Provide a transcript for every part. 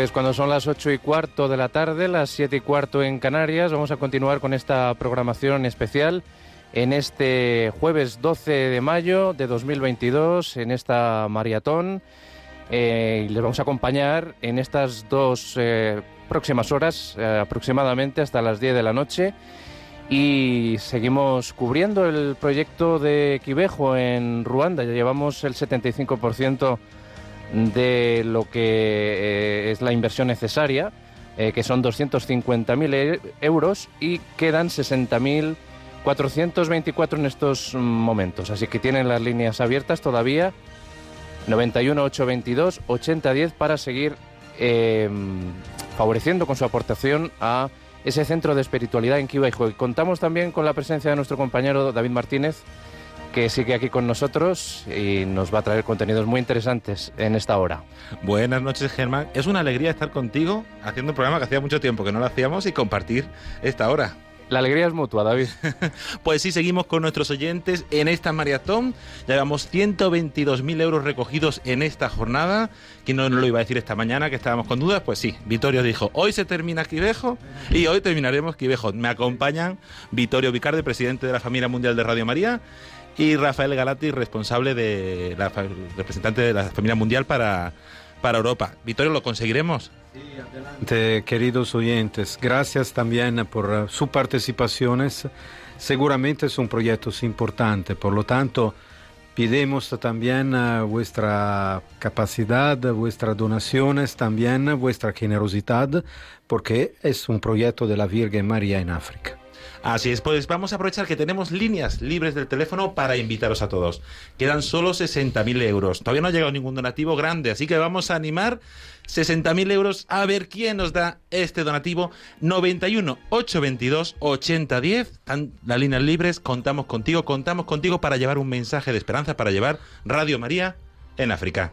Pues cuando son las ocho y cuarto de la tarde, las siete y cuarto en Canarias, vamos a continuar con esta programación especial en este jueves 12 de mayo de 2022, en esta maratón. Eh, les vamos a acompañar en estas dos eh, próximas horas, eh, aproximadamente hasta las 10 de la noche. Y seguimos cubriendo el proyecto de Quivejo en Ruanda. Ya llevamos el 75% de lo que es la inversión necesaria, que son 250.000 euros, y quedan 60.424 en estos momentos. Así que tienen las líneas abiertas todavía 91 822 8010 para seguir em, favoreciendo con su aportación a ese centro de espiritualidad en Quibajo. Y contamos también con la presencia de nuestro compañero David Martínez, que sigue aquí con nosotros y nos va a traer contenidos muy interesantes en esta hora. Buenas noches, Germán. Es una alegría estar contigo haciendo un programa que hacía mucho tiempo que no lo hacíamos y compartir esta hora. La alegría es mutua, David. pues sí, seguimos con nuestros oyentes en esta maratón. Llevamos 122.000 euros recogidos en esta jornada. ¿Quién no nos lo iba a decir esta mañana que estábamos con dudas? Pues sí, Vittorio dijo, hoy se termina Quivejo y hoy terminaremos Quivejo. Me acompañan Vittorio Vicarde, presidente de la Familia Mundial de Radio María, y Rafael Galati, responsable de la representante de la Familia Mundial para, para Europa. Vittorio, ¿lo conseguiremos? Sí, adelante, queridos oyentes. Gracias también por uh, su participación. Seguramente son proyectos importantes, por lo tanto, pidemos también uh, vuestra capacidad, vuestras donaciones, también vuestra generosidad, porque es un proyecto de la Virgen María en África. Así es, pues vamos a aprovechar que tenemos líneas libres del teléfono para invitaros a todos. Quedan solo 60.000 euros. Todavía no ha llegado ningún donativo grande, así que vamos a animar 60.000 euros a ver quién nos da este donativo. 91 822 8010. Están las líneas libres. Contamos contigo, contamos contigo para llevar un mensaje de esperanza, para llevar Radio María en África.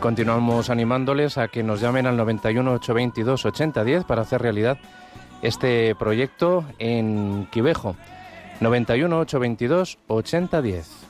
Continuamos animándoles a que nos llamen al 91 822 8010 para hacer realidad este proyecto en Quivejo. 91 822 8010.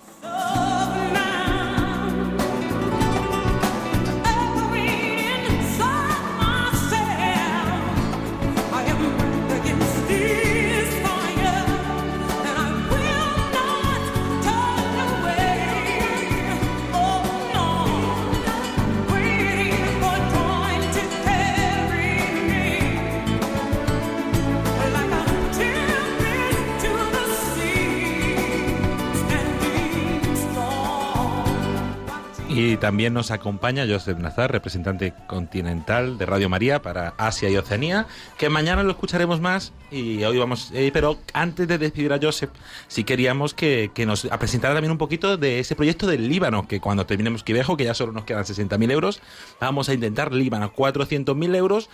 También nos acompaña Joseph Nazar, representante continental de Radio María para Asia y Oceanía, que mañana lo escucharemos más y hoy vamos, eh, pero antes de decidir a Joseph, sí queríamos que, nos presentara también un poquito de ese proyecto del Líbano, que cuando terminemos Quivejo, que ya solo nos quedan 60.000 euros, vamos a intentar Líbano, 400.000 euros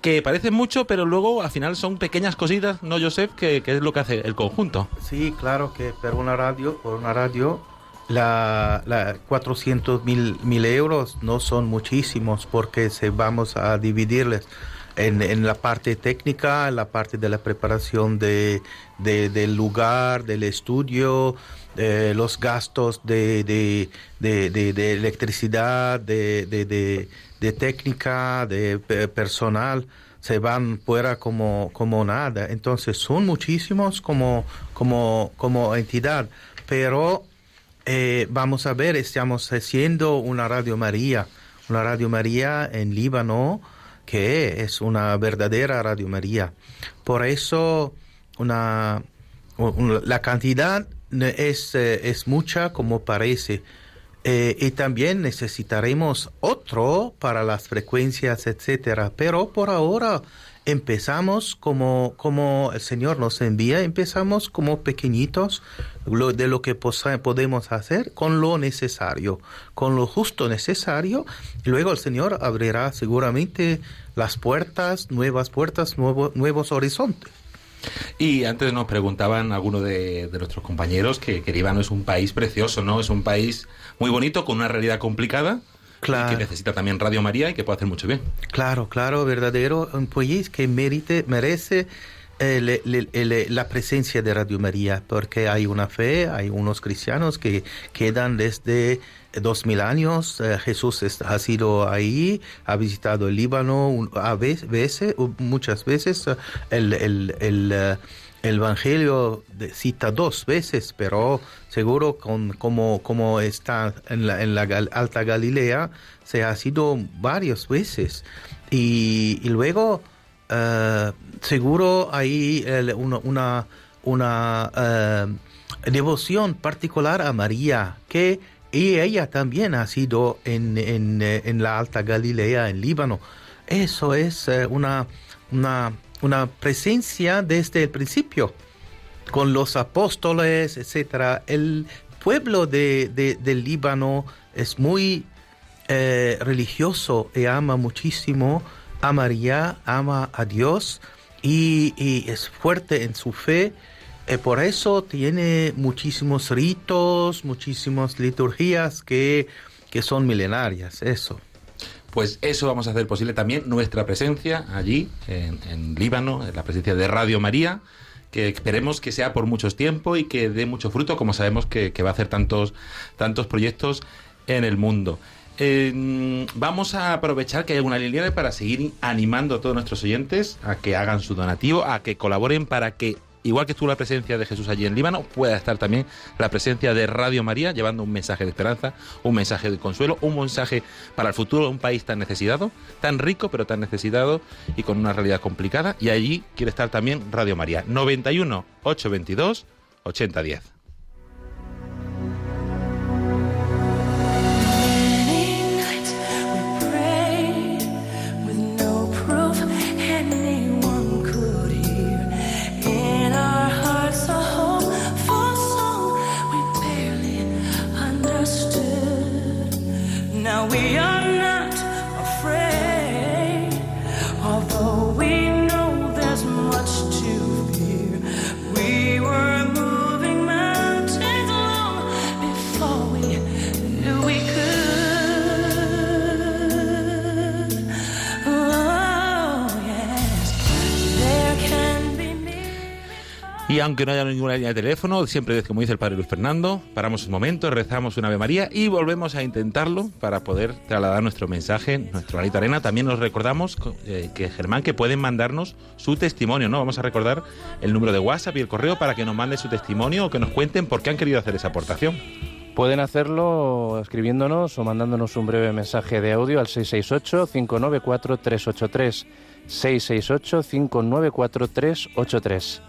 que parecen mucho, pero luego al final son pequeñas cositas, ¿no, Joseph? Que, que es lo que hace el conjunto. Sí, claro que por una radio, por una radio, la, la 400 mil, mil euros no son muchísimos porque se vamos a dividirles en, en, la parte técnica, en la parte de la preparación de, de, del lugar, del estudio, eh, los gastos de, de, de electricidad, de, técnica, de personal, se van fuera como, como nada. Entonces son muchísimos como, como, como entidad, pero eh, vamos a ver, estamos haciendo una Radio María, una Radio María en Líbano, que es una verdadera Radio María. Por eso una, la cantidad es, eh, es mucha como parece. Eh, y también necesitaremos otro para las frecuencias, etcétera. Pero por ahora empezamos como, como el Señor nos envía, empezamos como pequeñitos de lo que podemos hacer con lo necesario, con lo justo necesario. Y luego el Señor abrirá seguramente las puertas, nuevas puertas, nuevos horizontes. Y antes nos preguntaban algunos de, nuestros compañeros que, que Líbano es un país precioso, ¿no? Es un país muy bonito, con una realidad complicada, Claro. que necesita también Radio María y que puede hacer mucho bien. Claro, claro, verdadero, un país que merite, merece eh, la presencia de Radio María, porque hay una fe, hay unos cristianos que quedan desde dos mil años. Eh, Jesús ha sido ahí, ha visitado el Líbano a veces, muchas veces. el, el, el el Evangelio cita dos veces, pero seguro con, como, como está en la, en la Alta Galilea, se ha sido varias veces. Y, luego, uh, seguro hay una, una, una uh, devoción particular a María, que y ella también ha sido en, en, en la Alta Galilea, en Líbano. Eso es uh, una, una una presencia desde el principio, con los apóstoles, etc. El pueblo de, del Líbano es muy eh, religioso y ama muchísimo a María, ama a Dios y, es fuerte en su fe. Eh, por eso tiene muchísimos ritos, muchísimas liturgias que, que son milenarias, eso. Pues eso vamos a hacer posible también nuestra presencia allí, en, Líbano, en la presencia de Radio María, que esperemos que sea por mucho tiempo y que dé mucho fruto, como sabemos que, va a hacer tantos, tantos proyectos en el mundo. vamos a aprovechar que hay una línea para seguir animando a todos nuestros oyentes a que hagan su donativo, a que colaboren para que igual que estuvo la presencia de Jesús allí en Líbano, pueda estar también la presencia de Radio María llevando un mensaje de esperanza, un mensaje de consuelo, un mensaje para el futuro de un país tan necesitado, tan rico pero tan necesitado y con una realidad complicada. Y allí quiere estar también Radio María. 91 822 8010. we are. Y aunque no haya ninguna línea de teléfono, siempre, como dice el padre Luis Fernando, paramos un momento, rezamos una Ave María y volvemos a intentarlo para poder trasladar nuestro mensaje, nuestro granito arena. También nos recordamos eh, que Germán, que pueden mandarnos su testimonio, ¿no? Vamos a recordar el número de WhatsApp y el correo para que nos manden su testimonio o que nos cuenten por qué han querido hacer esa aportación. Pueden hacerlo escribiéndonos o mandándonos un breve mensaje de audio al 668-594-383. 668-594-383.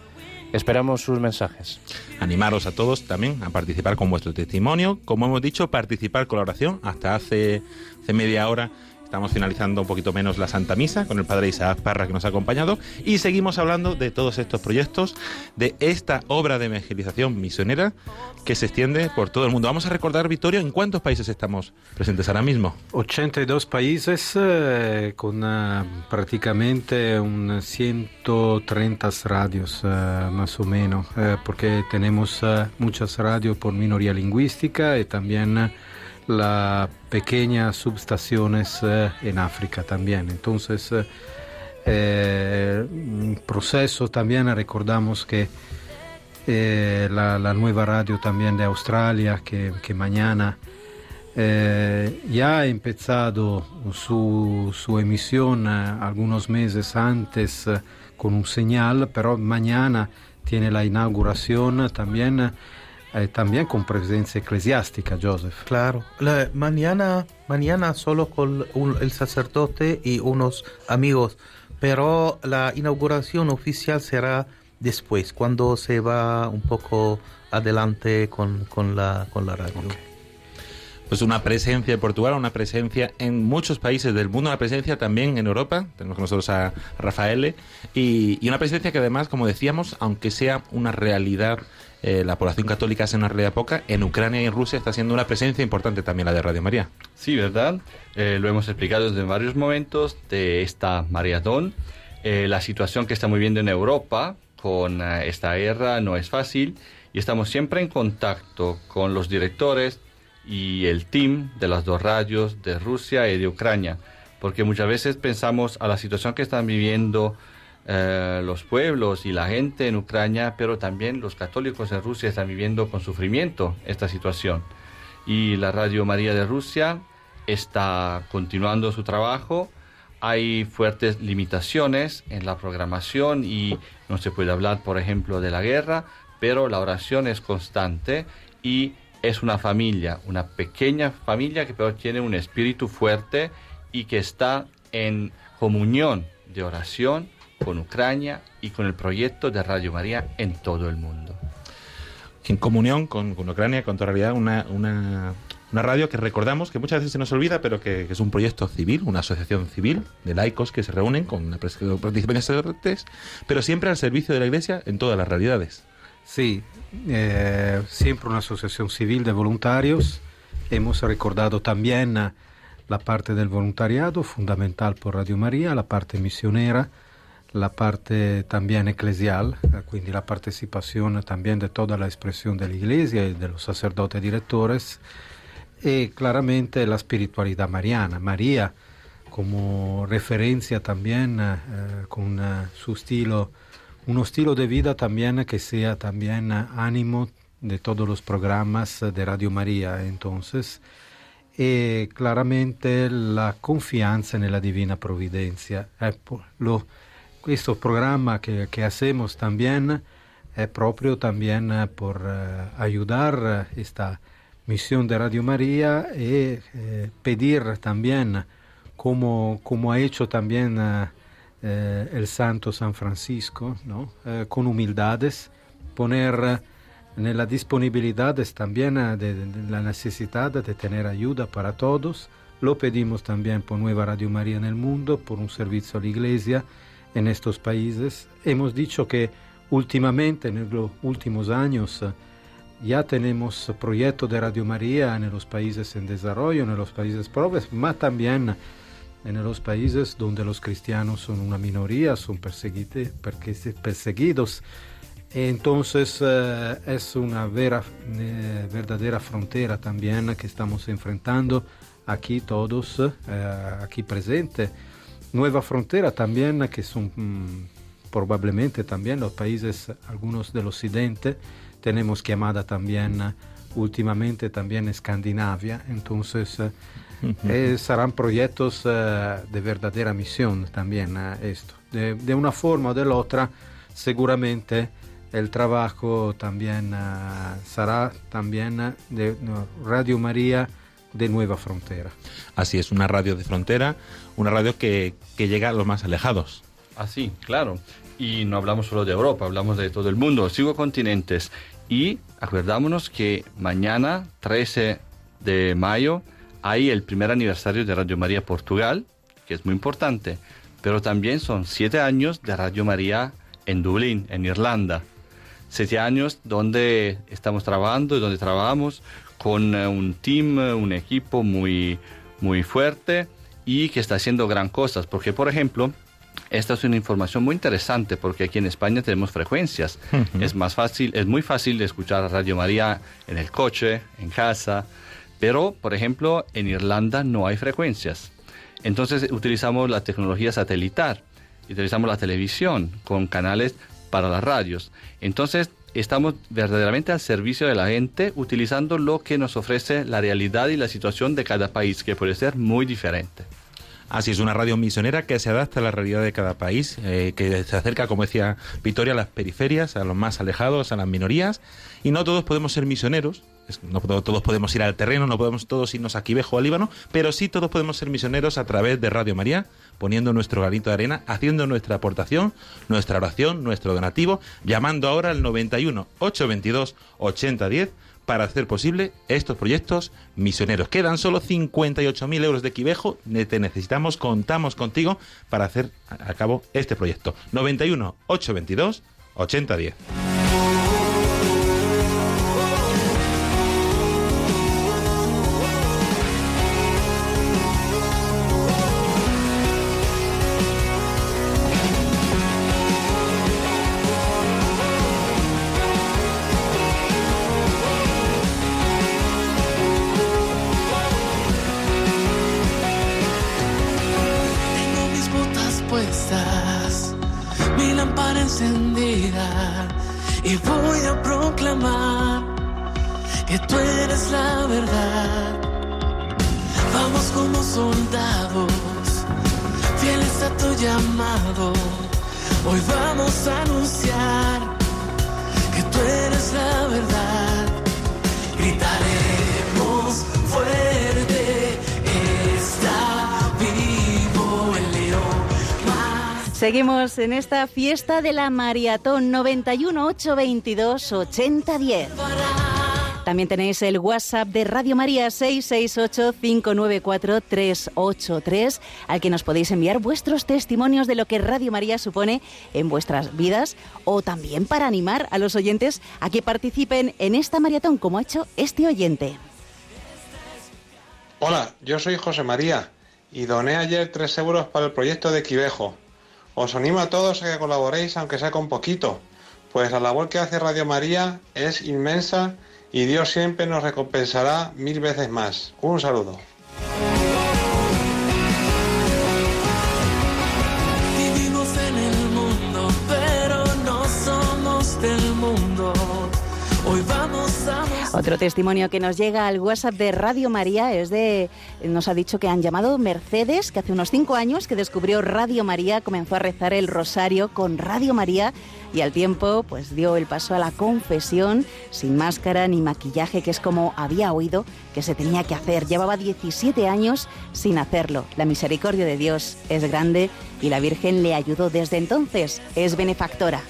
Esperamos sus mensajes. Animaros a todos también a participar con vuestro testimonio. Como hemos dicho, participar con la oración. Hasta hace, hace media hora Estamos finalizando un poquito menos la Santa Misa con el Padre Isaac Parra que nos ha acompañado y seguimos hablando de todos estos proyectos, de esta obra de evangelización misionera que se extiende por todo el mundo. Vamos a recordar, Vittorio, ¿en cuántos países estamos presentes ahora mismo? 82 países eh, con uh, prácticamente un 130 radios uh, más o menos, uh, porque tenemos muchas radios por minoría lingüística y también las pequeñas subestaciones eh, en África también. Entonces, eh, eh, un proceso también recordamos que la, la, nueva radio también de Australia, que, que mañana ya ha empezado su, su emisión algunos meses antes con un señal, pero mañana tiene la inauguración también eh, también con presencia eclesiástica, Joseph. Claro. La, mañana, mañana solo con un, el sacerdote y unos amigos, pero la inauguración oficial será después, cuando se va un poco adelante con, con, la, con la radio. Pues una presencia en Portugal, una presencia en muchos países del mundo, una presencia también en Europa, tenemos con nosotros a Rafael, y, y una presencia que además, como decíamos, aunque sea una realidad eh, la población católica es una realidad poca, en Ucrania y en Rusia está siendo una presencia importante también la de Radio María. Sí, ¿verdad? Eh, lo hemos explicado desde varios momentos de esta maratón. Eh, la situación que estamos viviendo en Europa con esta guerra no es fácil y estamos siempre en contacto con los directores y el team de las dos radios de Rusia y de Ucrania, porque muchas veces pensamos a la situación que están viviendo eh, los pueblos y la gente en Ucrania, pero también los católicos en Rusia están viviendo con sufrimiento esta situación. Y la Radio María de Rusia está continuando su trabajo. Hay fuertes limitaciones en la programación y no se puede hablar, por ejemplo, de la guerra, pero la oración es constante y es una familia, una pequeña familia que pero tiene un espíritu fuerte y que está en comunión de oración con Ucrania y con el proyecto de Radio María en todo el mundo. En comunión con, Ucrania, con toda realidad, una, una, radio que recordamos que muchas veces se nos olvida, pero que, es un proyecto civil, una asociación civil de laicos que se reúnen con la participación sacerdotes, pero siempre al servicio de la Iglesia en todas las realidades. Sí, eh, siempre una asociación civil de voluntarios. Hemos recordado también la parte del voluntariado, fundamental por Radio María, la parte misionera, la parte también eclesial, quindi la participación también de toda la expresión de la Iglesia y de los sacerdotes directores, y claramente la espiritualidad mariana. María como referencia también eh, con su estilo, un estilo de vida también que sea también ánimo de todos los programas de Radio María. Entonces, y claramente la confianza en la divina providencia. Eh, lo, este programa que, que, hacemos también es propio también eh, por uh, ayudar esta misión de Radio María y eh, pedir también, como, como ha hecho también eh, el Santo San Francisco, ¿no? con humildades, poner en la disponibilidad también la necesidad de tener ayuda para todos. Lo pedimos también por Nueva Radio María en el mundo, por un servicio a la Iglesia en estos países. Hemos dicho que últimamente, en los últimos años, ya tenemos proyectos de Radio María en los países en desarrollo, en los países pobres, pero también en los países donde los cristianos son una minoría, son perseguidos. Entonces eh, es una vera, eh, verdadera frontera también que estamos enfrentando aquí todos, eh, aquí presentes Nueva Frontera también, que son mm, probablemente también los países, algunos del occidente, tenemos llamada también últimamente también Escandinavia, entonces eh, eh, serán proyectos eh, de verdadera misión también esto. De, de, una forma o de la otra, seguramente el trabajo también será también de Radio María de Nueva Frontera. Así es, una radio de frontera, una radio que, que llega a los más alejados. Así, claro. Y no hablamos solo de Europa, hablamos de todo el mundo, cinco continentes. Y acordámonos que mañana, 13 de mayo, hay el primer aniversario de Radio María Portugal, que es muy importante, pero también son siete años de Radio María en Dublín, en Irlanda. Siete años donde estamos trabajando y donde trabajamos con eh, un team, eh, un equipo muy, muy fuerte y que está haciendo gran cosas. Porque, por ejemplo, esta es una información muy interesante porque aquí en España tenemos frecuencias. Es más fácil, es muy fácil de escuchar Radio María en el coche, en casa, pero, por ejemplo, en Irlanda no hay frecuencias. Entonces utilizamos la tecnología satelital, utilizamos la televisión con canales para las radios. Entonces estamos verdaderamente al servicio de la gente utilizando lo que nos ofrece la realidad y la situación de cada país, que puede ser muy diferente. Así es, una radio misionera que se adapta a la realidad de cada país, eh, que se acerca, como decía Victoria, a las periferias, a los más alejados, a las minorías. Y no todos podemos ser misioneros, no todos podemos ir al terreno, no podemos todos irnos a Quivejo al Líbano, pero sí todos podemos ser misioneros a través de Radio María, poniendo nuestro granito de arena, haciendo nuestra aportación, nuestra oración, nuestro donativo, llamando ahora al 91 822 8010 para hacer posible estos proyectos misioneros. Quedan solo 58.000 euros de Quivejo. Te necesitamos, contamos contigo para hacer a cabo este proyecto. 91 822 8010. En esta fiesta de la Maratón 91 822 8010. También tenéis el WhatsApp de Radio María 668-594-383, al que nos podéis enviar vuestros testimonios de lo que Radio María supone en vuestras vidas o también para animar a los oyentes a que participen en esta maratón, como ha hecho este oyente. Hola, yo soy José María y doné ayer 3 euros para el proyecto de Quivejo. Os animo a todos a que colaboréis, aunque sea con poquito, pues la labor que hace Radio María es inmensa y Dios siempre nos recompensará mil veces más. Un saludo. Otro testimonio que nos llega al WhatsApp de Radio María es de, nos ha dicho que han llamado Mercedes, que hace unos cinco años que descubrió Radio María, comenzó a rezar el rosario con Radio María y al tiempo pues dio el paso a la confesión sin máscara ni maquillaje, que es como había oído que se tenía que hacer. Llevaba 17 años sin hacerlo. La misericordia de Dios es grande y la Virgen le ayudó desde entonces. Es benefactora.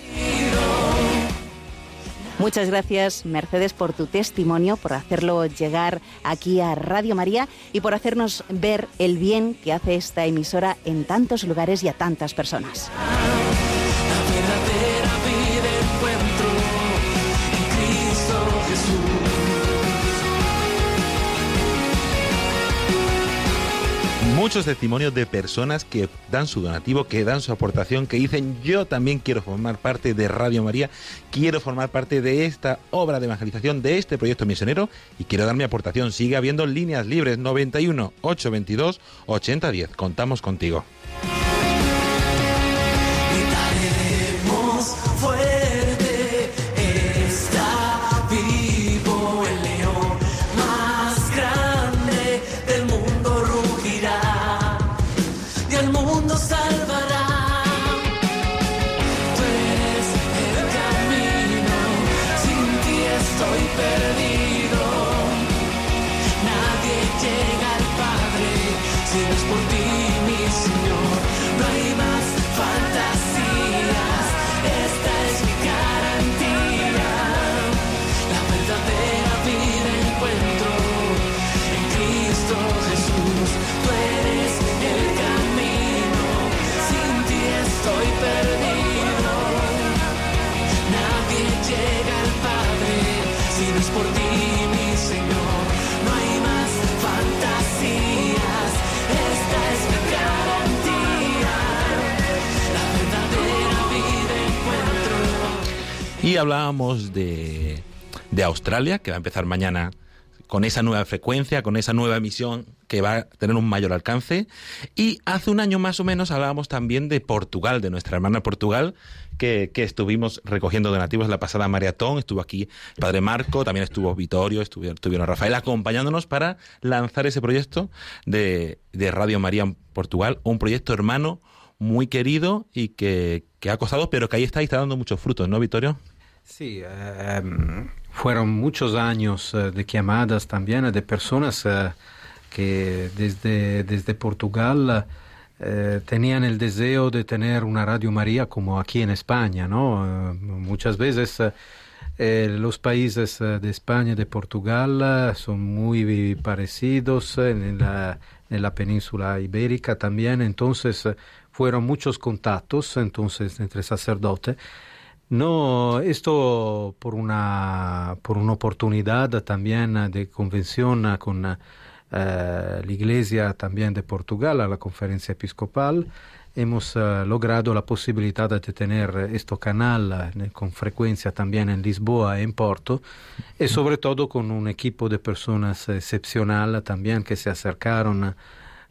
Muchas gracias, Mercedes, por tu testimonio, por hacerlo llegar aquí a Radio María y por hacernos ver el bien que hace esta emisora en tantos lugares y a tantas personas. Muchos testimonios de personas que dan su donativo, que dan su aportación, que dicen yo también quiero formar parte de Radio María, quiero formar parte de esta obra de evangelización, de este proyecto misionero y quiero dar mi aportación. Sigue habiendo líneas libres 91 822 8010. Contamos contigo. Stars Y hablábamos de, de Australia, que va a empezar mañana con esa nueva frecuencia, con esa nueva emisión que va a tener un mayor alcance. Y hace un año más o menos hablábamos también de Portugal, de nuestra hermana Portugal, que, que estuvimos recogiendo donativos la pasada maratón. Estuvo aquí el padre Marco, también estuvo Vittorio, estuvieron, estuvieron Rafael acompañándonos para lanzar ese proyecto de, de Radio María en Portugal, un proyecto hermano muy querido y que, que ha costado, pero que ahí está y está dando muchos frutos, ¿no, Vittorio? Sí, eh, fueron muchos años eh, de llamadas también de personas eh, que desde, desde Portugal eh, tenían el deseo de tener una Radio María como aquí en España, ¿no? Muchas veces los países de España y de Portugal son muy parecidos en la, en la península ibérica también, entonces fueron muchos contactos entonces entre sacerdotes. No, esto por una, por una oportunidad también de convención con eh, la Iglesia también de Portugal, a la conferencia episcopal, hemos eh, logrado la posibilidad de tener este canal eh, con frecuencia también en Lisboa y en Porto, y sobre todo con un equipo de personas excepcional también que se acercaron,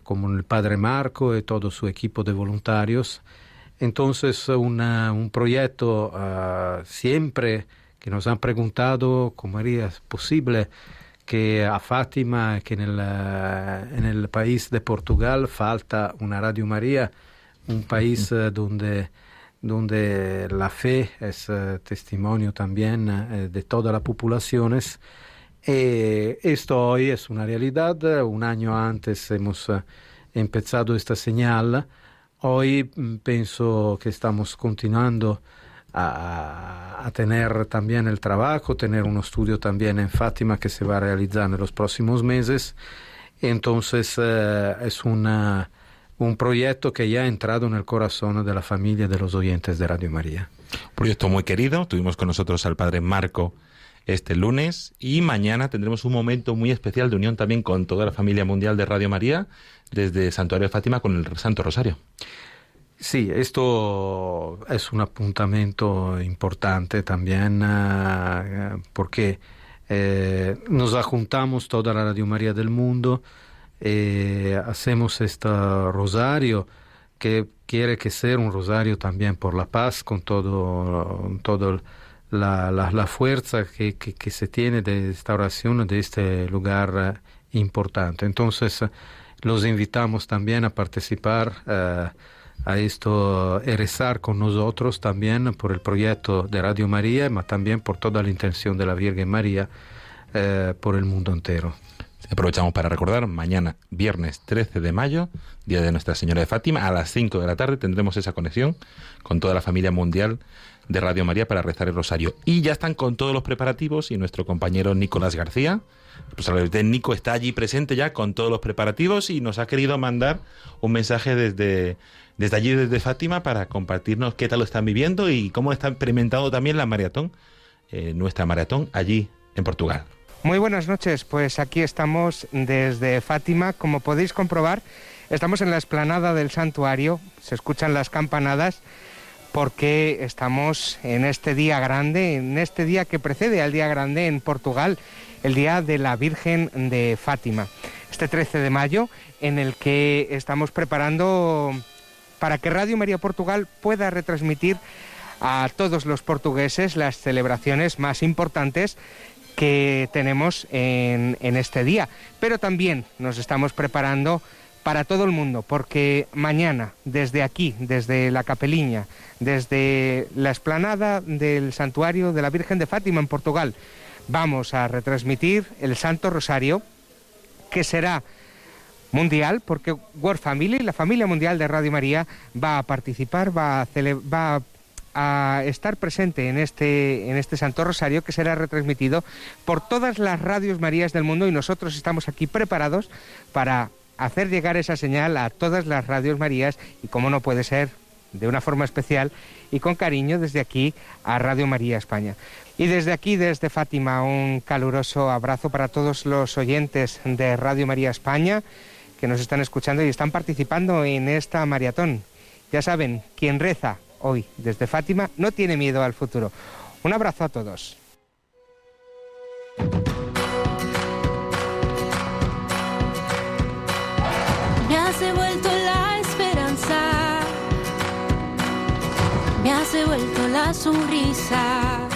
como el padre Marco y todo su equipo de voluntarios. Entonces, una- un proyecto ah, siempre que nos han preguntado cómo era posible que a Fátima, que en el, eh, en el país de Portugal falta una Radio María, un país eh, donde, donde la fe es testimonio también eh, de todas las poblaciones. Eh, esto hoy es una realidad. Un año antes hemos empezado esta señal. Hoy mm, pienso que estamos continuando a, a tener también el trabajo, tener un estudio también en Fátima que se va a realizar en los próximos meses. Entonces eh, es una, un proyecto que ya ha entrado en el corazón de la familia de los oyentes de Radio María. Un proyecto muy querido. Tuvimos con nosotros al padre Marco este lunes y mañana tendremos un momento muy especial de unión también con toda la familia mundial de Radio María desde Santuario de Fátima con el Santo Rosario. Sí, esto es un apuntamiento importante también eh, porque eh, nos juntamos toda la Radio María del mundo, eh, hacemos este rosario que quiere que sea un rosario también por la paz, con todo, todo la, la, fuerza que, que, se tiene de esta oración de este lugar eh, importante. Entonces, los invitamos también a participar eh, a esto y rezar con nosotros también por el proyecto de Radio María, pero también por toda la intención de la Virgen María eh, por el mundo entero. Aprovechamos para recordar, mañana, viernes 13 de mayo, Día de Nuestra Señora de Fátima, a las 5 de la tarde tendremos esa conexión con toda la familia mundial de Radio María para rezar el rosario. Y ya están con todos los preparativos y nuestro compañero Nicolás García, responsable técnico, está allí presente ya con todos los preparativos y nos ha querido mandar un mensaje desde, desde allí, desde Fátima, para compartirnos qué tal lo están viviendo y cómo están experimentando también la maratón, eh, nuestra maratón allí en Portugal. Muy buenas noches, pues aquí estamos desde Fátima, como podéis comprobar, estamos en la explanada del santuario, se escuchan las campanadas porque estamos en este día grande, en este día que precede al día grande en Portugal, el día de la Virgen de Fátima, este 13 de mayo, en el que estamos preparando para que Radio María Portugal pueda retransmitir a todos los portugueses las celebraciones más importantes que tenemos en, en, este día. Pero también nos estamos preparando para todo el mundo, porque mañana, desde aquí, desde la capeliña, desde la explanada del santuario de la Virgen de Fátima en Portugal, vamos a retransmitir el Santo Rosario, que será mundial, porque World Family, la familia mundial de Radio María, va a participar, va a, a estar presente en este, en este Santo Rosario que será retransmitido por todas las radios Marías del mundo y nosotros estamos aquí preparados para hacer llegar esa señal a todas las radios Marías y como no puede ser de una forma especial y con cariño desde aquí a Radio María España. Y desde aquí, desde Fátima, un caluroso abrazo para todos los oyentes de Radio María España que nos están escuchando y están participando en esta maratón. Ya saben, quien reza hoy desde Fátima no tiene miedo al futuro. Un abrazo a todos. Me has devuelto la sonrisa.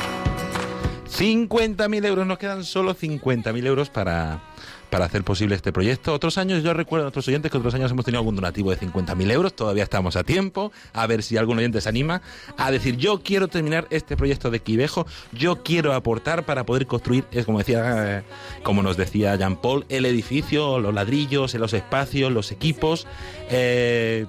50.000 euros, nos quedan solo 50.000 euros para, para hacer posible este proyecto. Otros años, yo recuerdo a nuestros oyentes que otros años hemos tenido algún donativo de 50.000 euros, todavía estamos a tiempo, a ver si algún oyente se anima a decir, yo quiero terminar este proyecto de Quivejo, yo quiero aportar para poder construir, es como decía, eh, como nos decía Jean Paul, el edificio, los ladrillos, los espacios, los equipos, eh,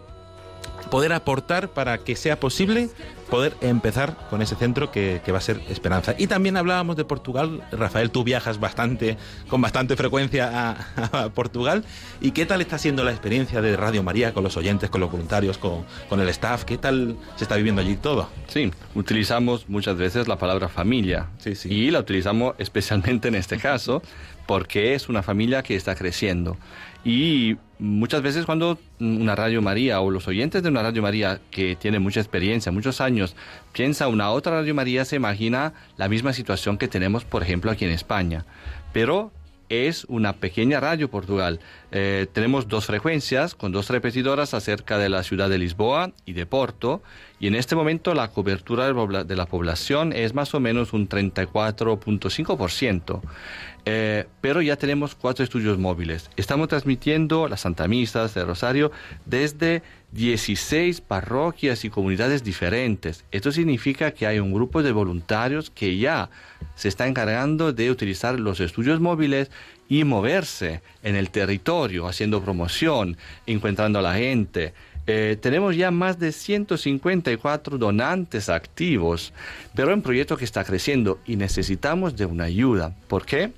poder aportar para que sea posible poder empezar con ese centro que, que va a ser Esperanza. Y también hablábamos de Portugal. Rafael, tú viajas bastante, con bastante frecuencia a, a Portugal. ¿Y qué tal está siendo la experiencia de Radio María con los oyentes, con los voluntarios, con, con el staff? ¿Qué tal se está viviendo allí todo? Sí, utilizamos muchas veces la palabra familia. Sí, sí. Y la utilizamos especialmente en este caso porque es una familia que está creciendo. Y muchas veces cuando una Radio María o los oyentes de una Radio María que tiene mucha experiencia, muchos años, piensa una otra Radio María, se imagina la misma situación que tenemos, por ejemplo, aquí en España. Pero es una pequeña radio Portugal. Eh, tenemos dos frecuencias con dos repetidoras acerca de la ciudad de Lisboa y de Porto. Y en este momento la cobertura de la población es más o menos un 34.5%. Eh, pero ya tenemos cuatro estudios móviles. Estamos transmitiendo las Santa Misas de Rosario desde 16 parroquias y comunidades diferentes. Esto significa que hay un grupo de voluntarios que ya se está encargando de utilizar los estudios móviles y moverse en el territorio, haciendo promoción, encontrando a la gente. Eh, tenemos ya más de 154 donantes activos, pero es un proyecto que está creciendo y necesitamos de una ayuda. ¿Por qué?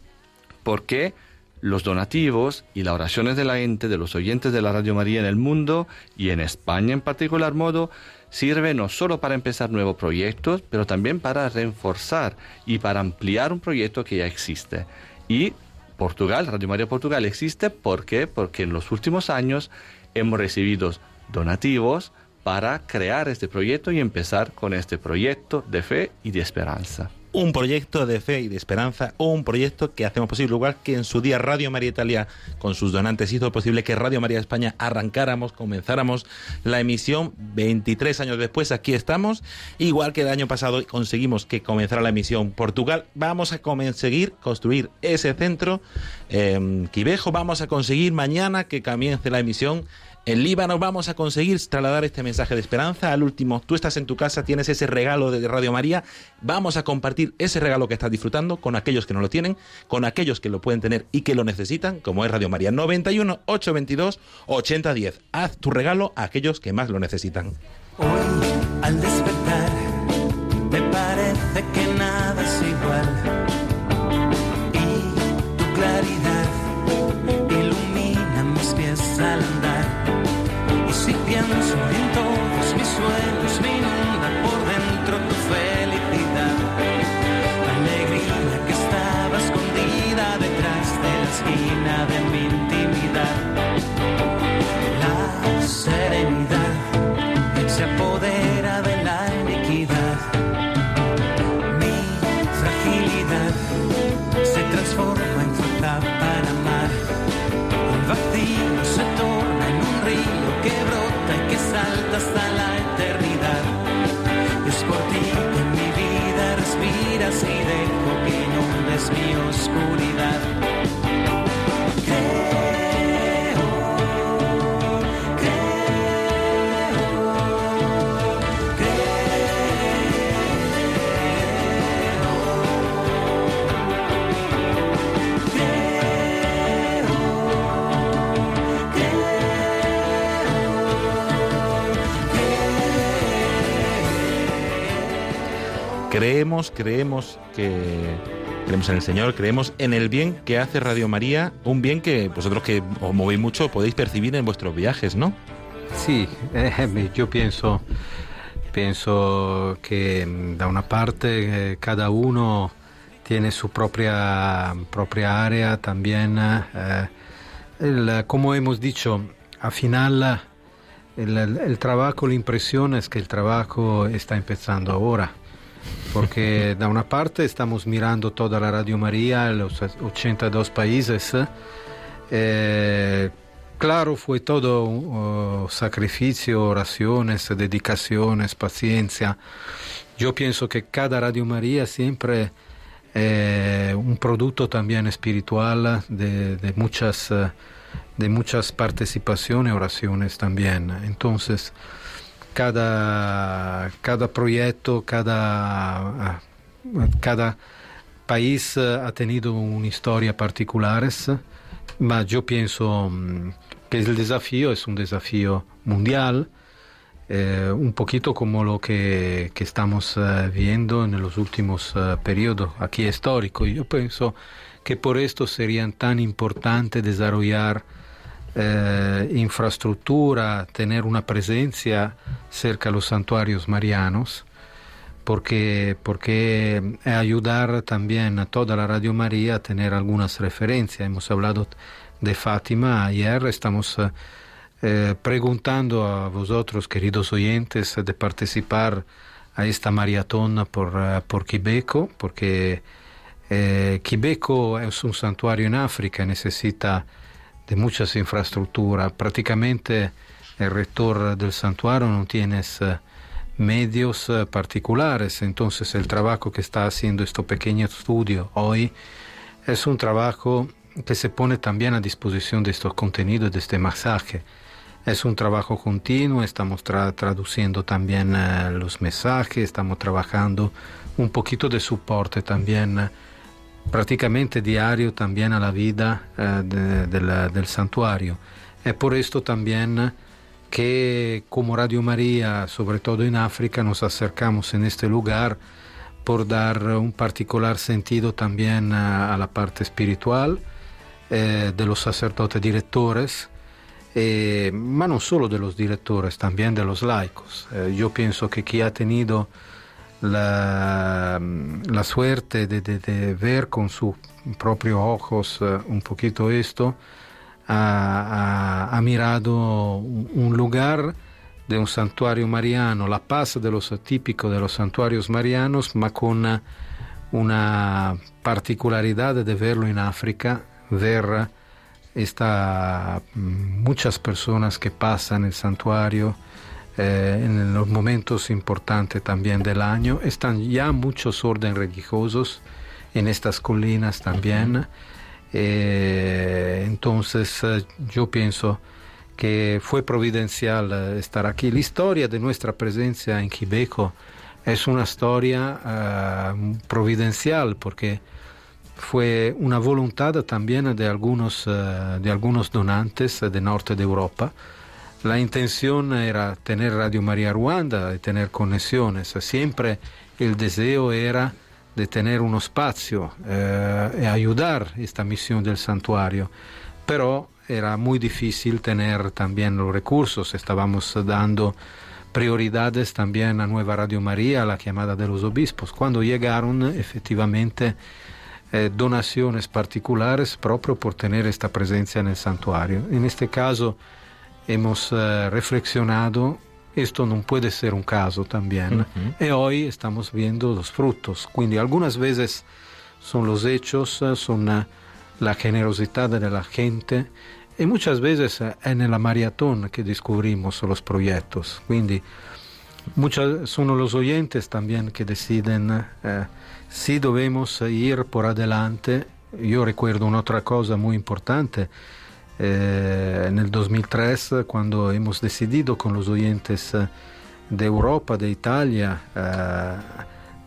Porque los donativos y las oraciones de la gente, de los oyentes de la Radio María en el mundo y en España en particular modo, sirve no solo para empezar nuevos proyectos, pero también para reforzar y para ampliar un proyecto que ya existe. Y Portugal, Radio María Portugal existe porque en los últimos años hemos recibido donativos para crear este proyecto y empezar con este proyecto de fe y de esperanza. Un proyecto de fe y de esperanza, un proyecto que hacemos posible, igual que en su día Radio María Italia con sus donantes hizo posible que Radio María España arrancáramos, comenzáramos la emisión 23 años después, aquí estamos, igual que el año pasado conseguimos que comenzara la emisión Portugal, vamos a conseguir construir ese centro eh, Quivejo, vamos a conseguir mañana que comience la emisión en Líbano vamos a conseguir trasladar este mensaje de esperanza al último. Tú estás en tu casa, tienes ese regalo de Radio María. Vamos a compartir ese regalo que estás disfrutando con aquellos que no lo tienen, con aquellos que lo pueden tener y que lo necesitan, como es Radio María 91 822 8010. Haz tu regalo a aquellos que más lo necesitan. Hoy, al despertar, me parece que nada es igual. Y tu claridad ilumina mis pies al de la esquina de mi intimidad. La serenidad Creemos, creemos que creemos en el Señor, creemos en el bien que hace Radio María, un bien que vosotros que os movéis mucho podéis percibir en vuestros viajes, ¿no? sì, eh, io penso, penso che mm, da una parte eh, cada uno tiene su propria, propria área también. eh, como hemos dicho, al final el trabajo, la impresión es que el trabajo está empezando ahora. Porque da una parte estamos mirando toda la Radio María, los 82 países. eh, claro, fue todo uh, sacrificio, oraciones, dedicaciones, paciencia. Yo pienso que cada Radio María siempre eh, un producto también espiritual de, de muchas, eh, de muchas participaciones, oraciones también. Entonces, cada, cada proyecto, cada, cada país eh, ha tenido una historia particular, pero yo pienso mm, que el desafío es un desafío mundial, eh, un poquito como lo que, que estamos eh, viendo en los últimos eh, periodos aquí históricos. Yo pienso que por esto sería tan importante desarrollar eh, infraestructura, tener una presencia cerca de los santuarios marianos, porque, porque ayudar también a toda la Radio María a tener algunas referencias. Hemos hablado de Fátima ayer, estamos eh, eh, preguntando a vosotros, queridos oyentes, de participar a esta maratón por, eh, por Quibeco, porque eh, Quibeco es un santuario en África, necesita de muchas infraestructuras. Prácticamente el rector del santuario no tiene eh, medios eh, particulares, entonces el trabajo que está haciendo este pequeño estudio hoy es un trabajo que se pone también a disposición de estos contenidos, de este mensaje. Es un trabajo continuo, estamos tra- traduciendo también eh, los mensajes, estamos trabajando un poquito de soporte también prácticamente diario también a la vida eh, del santuario. Es por esto también que como Radio María, sobre todo en África, nos acercamos en este lugar por dar un particular sentido también a, la parte espiritual eh, de los sacerdotes directores, eh, ma no solo de los directores, también de los laicos. Eh, yo pienso que quien ha tenido la, suerte de, ver con sus propios ojos eh, un poquito esto, ha, mirado un, lugar de un santuario mariano, la paz de los típico de los santuarios marianos, ma con una particularidad de verlo en África, ver esta, mm, muchas personas que pasan el santuario eh, en los momentos importantes también del año. Están ya muchos órdenes religiosos en estas colinas también. Eh, entonces eh, yo pienso que fue providencial eh, estar aquí. La historia de nuestra presencia en Quibeco es una historia eh, providencial porque fue una voluntad también de algunos, de algunos donantes del norte de Europa. La intención era tener Radio María Ruanda y tener conexiones. Siempre el deseo era de tener un espacio eh, y ayudar esta misión del santuario, pero era muy difícil tener también los recursos. Estábamos dando prioridades también a Nueva Radio María, a la llamada de los obispos. Cuando llegaron, efectivamente, eh, donaciones particulares proprio por tener esta presencia en el santuario. En este caso hemos eh, reflexionado, esto no puede ser un caso también, y hoy estamos viendo los frutos. Quindi algunas veces son los hechos, eh, son eh, la generosidad de la gente y muchas veces eh, en la maratón que descubrimos los proyectos. Quindi muchas, son los oyentes también que deciden eh, si debemos ir por adelante. Yo recuerdo una otra cosa muy importante. Eh, en el 2003, cuando hemos decidido con los oyentes eh, de Europa, de Italia, eh,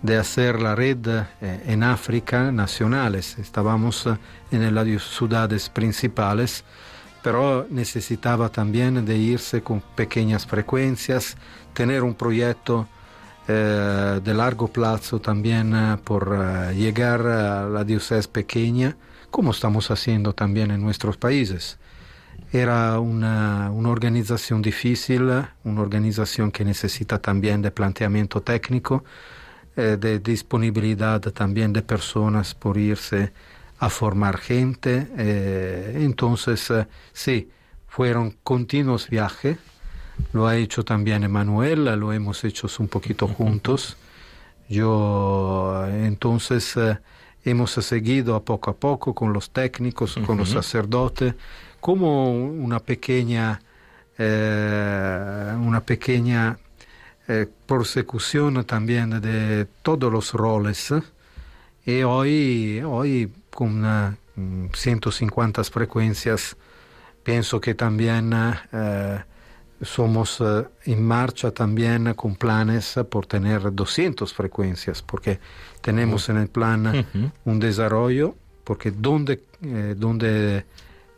de hacer la red eh, en África nacionales. Estábamos eh, en las ciudades principales, pero necesitaba también de irse con pequeñas frecuencias, tener un proyecto eh, de largo plazo también eh, por eh, llegar a la diócesis pequeña, como estamos haciendo también en nuestros países. era una, una, organización difícil, una organización que necesita también de planteamiento técnico, eh, de disponibilidad también de personas por irse a formar gente. Eh, entonces, eh, sí, fueron continuos viajes. Lo ha hecho también Emanuel, lo hemos hecho un poquito juntos. Yo, entonces, eh, hemos seguido a poco a poco con los técnicos, con los sacerdotes, como una pequeña, eh, una pequeña eh, persecución también de todos los roles. Y hoy, hoy con uh, 150 frecuencias, pienso que también uh, somos uh, en marcha también con planes por tener 200 frecuencias, porque tenemos en el plan Ujú. un desarrollo, porque donde, eh, donde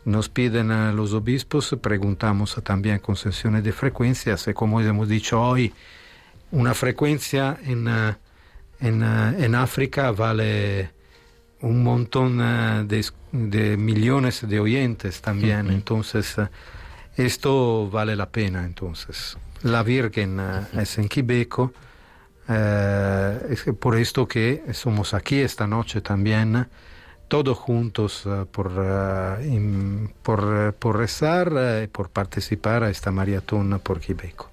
nos piden a los obispos, preguntamos también concesiones de frecuencias, y como hemos dicho hoy, una frecuencia en, eh, en, eh, en África vale un montón eh, de, de millones de oyentes también, Ujú. entonces eh, esto vale la pena, entonces. La Virgen eh, es en Quibeco, eh, es por esto que somos aquí esta noche también, todos juntos eh, por, eh, por, eh, por rezar eh, y por participar a esta maratón por Quibeco.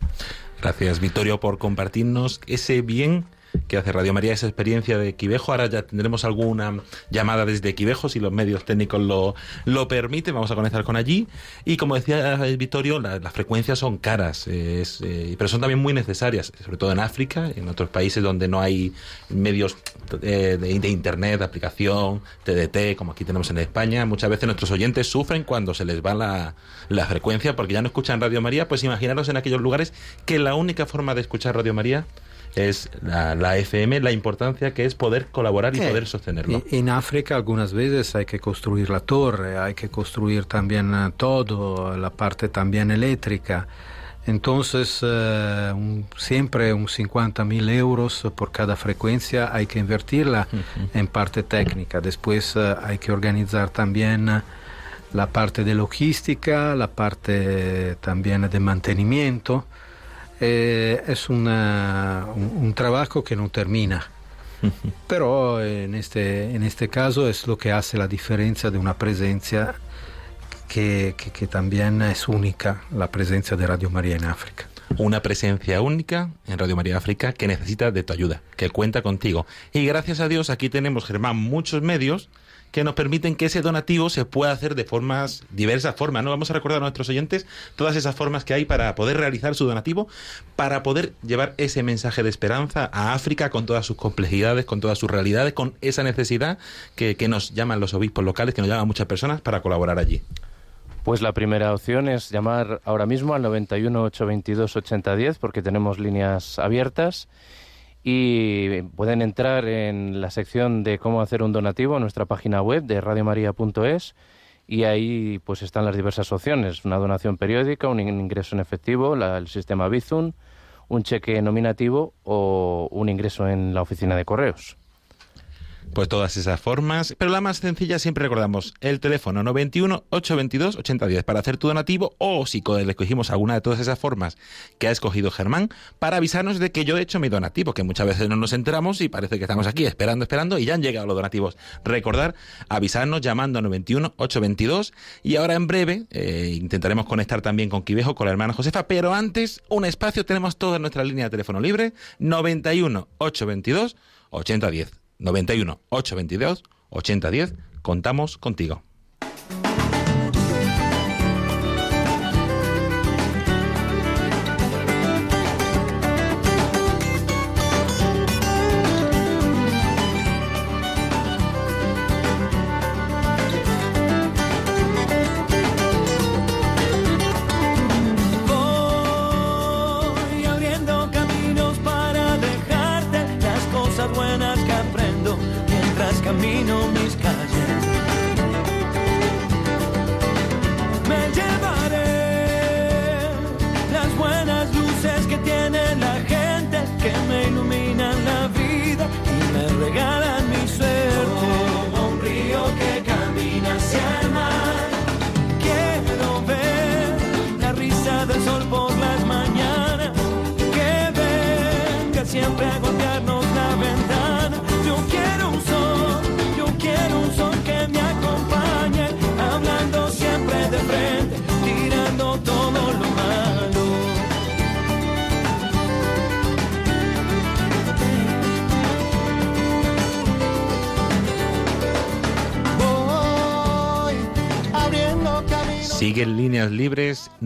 Gracias, Vittorio, por compartirnos ese bien que hace Radio María, esa experiencia de Quivejo. Ahora ya tendremos alguna llamada desde Quivejo, si los medios técnicos lo, lo permiten. Vamos a conectar con allí. Y como decía Vittorio, la- las frecuencias son caras, eh, eh, pero son también muy necesarias, sobre todo en África, en otros países donde no hay medios eh, de, de Internet, de aplicación, TDT, como aquí tenemos en España. Muchas veces nuestros oyentes sufren cuando se les va la, la frecuencia porque ya no escuchan Radio María. Pues imaginaros en aquellos lugares que la única forma de escuchar Radio María es la, la FM, la importancia que es poder colaborar y Eh, poder sostenerlo. En África algunas veces hay que construir la torre, hay que construir también eh, todo, la parte también eléctrica. Entonces, eh, un- siempre un 50 mil euros por cada frecuencia hay que invertirla en parte técnica. Después eh, hay que organizar también eh, la parte de logística, la parte también de mantenimiento. Eh, es una- un, un trabajo que no termina. Pero en este, en este caso es lo que hace la diferencia de una presencia que, que- que también es única, la presencia de Radio María en África. Una presencia única en Radio María África que necesita de tu ayuda, que cuenta contigo. Y gracias a Dios aquí tenemos, Germán, muchos medios que nos permiten que ese donativo se pueda hacer de formas, diversas formas, ¿no? Vamos a recordar a nuestros oyentes todas esas formas que hay para poder realizar su donativo, para poder llevar ese mensaje de esperanza a África con todas sus complejidades, con todas sus realidades, con esa necesidad que, que nos llaman los obispos locales, que nos llaman muchas personas para colaborar allí. Pues la primera opción es llamar ahora mismo al 91 822 8010 porque tenemos líneas abiertas y pueden entrar en la sección de cómo hacer un donativo en nuestra página web de radiomaria.es y ahí pues están las diversas opciones, una donación periódica, un ingreso en efectivo, la- el sistema Bizum, un cheque nominativo o un ingreso en la oficina de correos. Pues todas esas formas, pero la más sencilla siempre recordamos el teléfono 91 822 8010 para hacer tu donativo o si le escogimos alguna de todas esas formas que ha escogido Germán para avisarnos de que yo he hecho mi donativo, que muchas veces no nos enteramos y parece que estamos aquí esperando, esperando y ya han llegado los donativos. Recordar, avisarnos llamando al 91 822 y ahora en breve eh, intentaremos conectar también con Quivejo, con la hermana Josefa, pero antes un espacio, tenemos toda nuestra línea de teléfono libre 91 822 8010. 91 822 8010. Contamos contigo.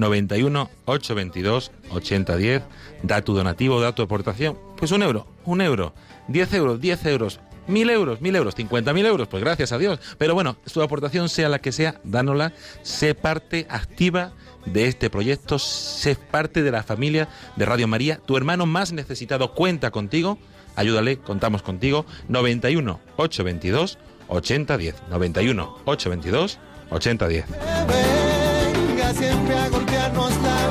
91 822 8010. Da tu donativo, da tu aportación. Pues un euro, un euro, 10 euros, 10 euros, mil euros, mil euros, 50 mil euros, pues gracias a Dios. Pero bueno, su aportación sea la que sea, dánosla, sé parte activa de este proyecto, sé parte de la familia de Radio María. Tu hermano más necesitado cuenta contigo, ayúdale, contamos contigo. 91 822 8010. 91 822 8010. venga siempre a golpearnos la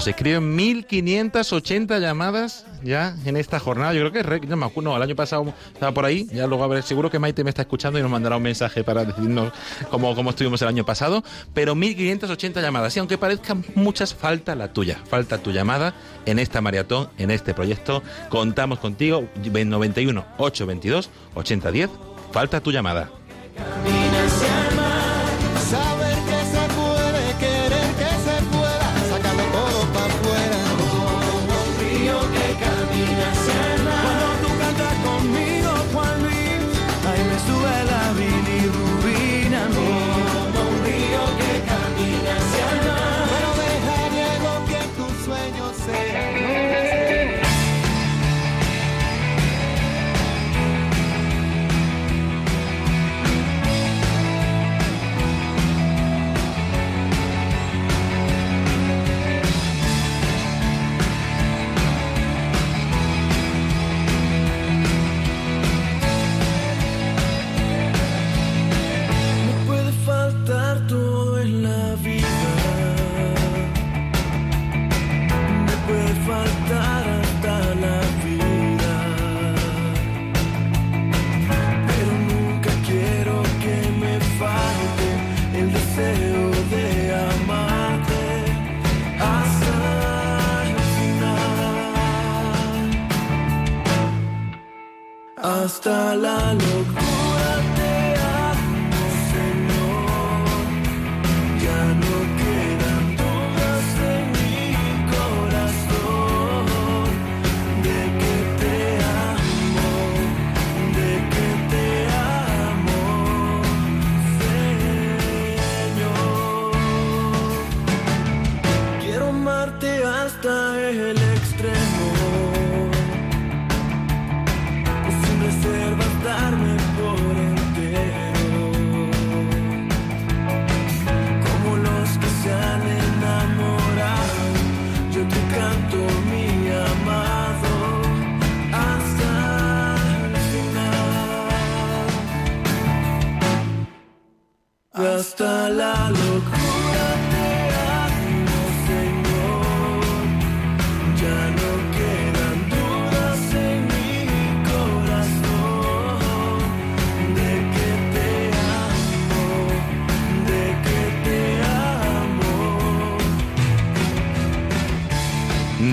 Nos escriben 1580 llamadas ya en esta jornada. Yo creo que no no, el año pasado estaba por ahí. Ya luego a ver, seguro que Maite me está escuchando y nos mandará un mensaje para decirnos cómo, cómo estuvimos el año pasado. Pero 1580 llamadas. Y aunque parezcan muchas, falta la tuya. Falta tu llamada en esta maratón, en este proyecto. Contamos contigo. 91 822 8010. Falta tu llamada.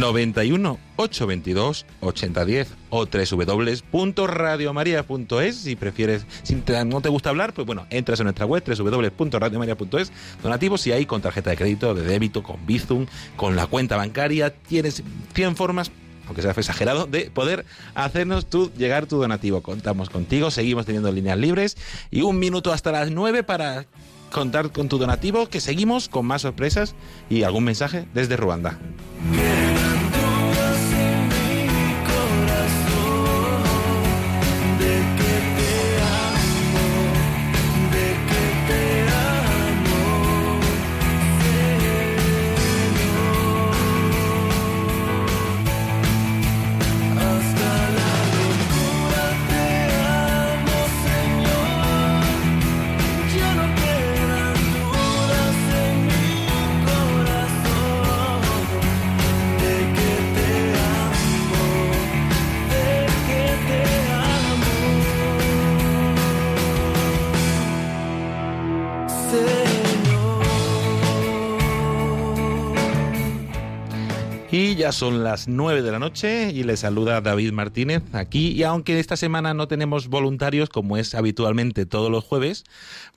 91 822 8010 o www.radiomaria.es si prefieres, si no te gusta hablar, pues bueno, entras en nuestra web www.radiomaria.es donativos y ahí con tarjeta de crédito, de débito, con Bizum, con la cuenta bancaria, tienes 100 formas aunque sea exagerado, de poder hacernos tú llegar tu donativo. Contamos contigo, seguimos teniendo líneas libres y un minuto hasta las 9 para contar con tu donativo, que seguimos con más sorpresas y algún mensaje desde Ruanda. Son las 9 de la noche y les saluda David Martínez aquí. Y aunque esta semana no tenemos voluntarios, como es habitualmente todos los jueves,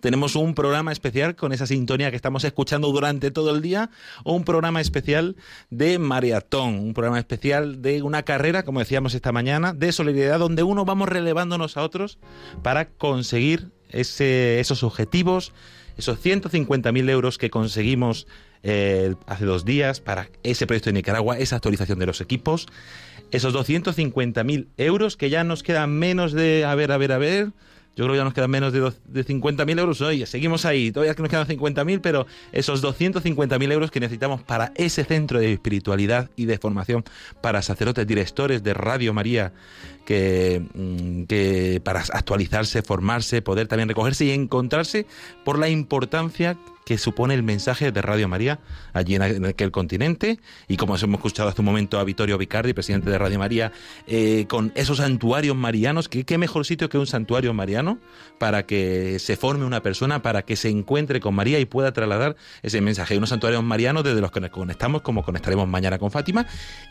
tenemos un programa especial con esa sintonía que estamos escuchando durante todo el día, un programa especial de maratón, un programa especial de una carrera, como decíamos esta mañana, de solidaridad, donde uno vamos relevándonos a otros para conseguir esos objetivos, esos 150.000 euros que conseguimos eh, hace dos días para ese proyecto de Nicaragua, esa actualización de los equipos, esos 250.000 euros que ya nos quedan menos de, a ver, a ver, a ver, yo creo que ya nos quedan menos de, de 50.000 euros. Oye, seguimos ahí. Todavía que nos quedan 50.000, pero esos 250.000 euros que necesitamos para ese centro de espiritualidad y de formación para sacerdotes directores de Radio María, que, mm, que para actualizarse, formarse, poder también recogerse y encontrarse por la importancia que supone el mensaje de Radio María allí en, aquel continente y como hemos escuchado hace un momento a Vittorio Vicardi, presidente de Radio María, eh, con esos santuarios marianos, qué mejor sitio que un santuario mariano para que se forme una persona, para que se encuentre con María y pueda trasladar ese mensaje. Unos santuarios marianos desde los que nos conectamos, como conectaremos mañana con Fátima,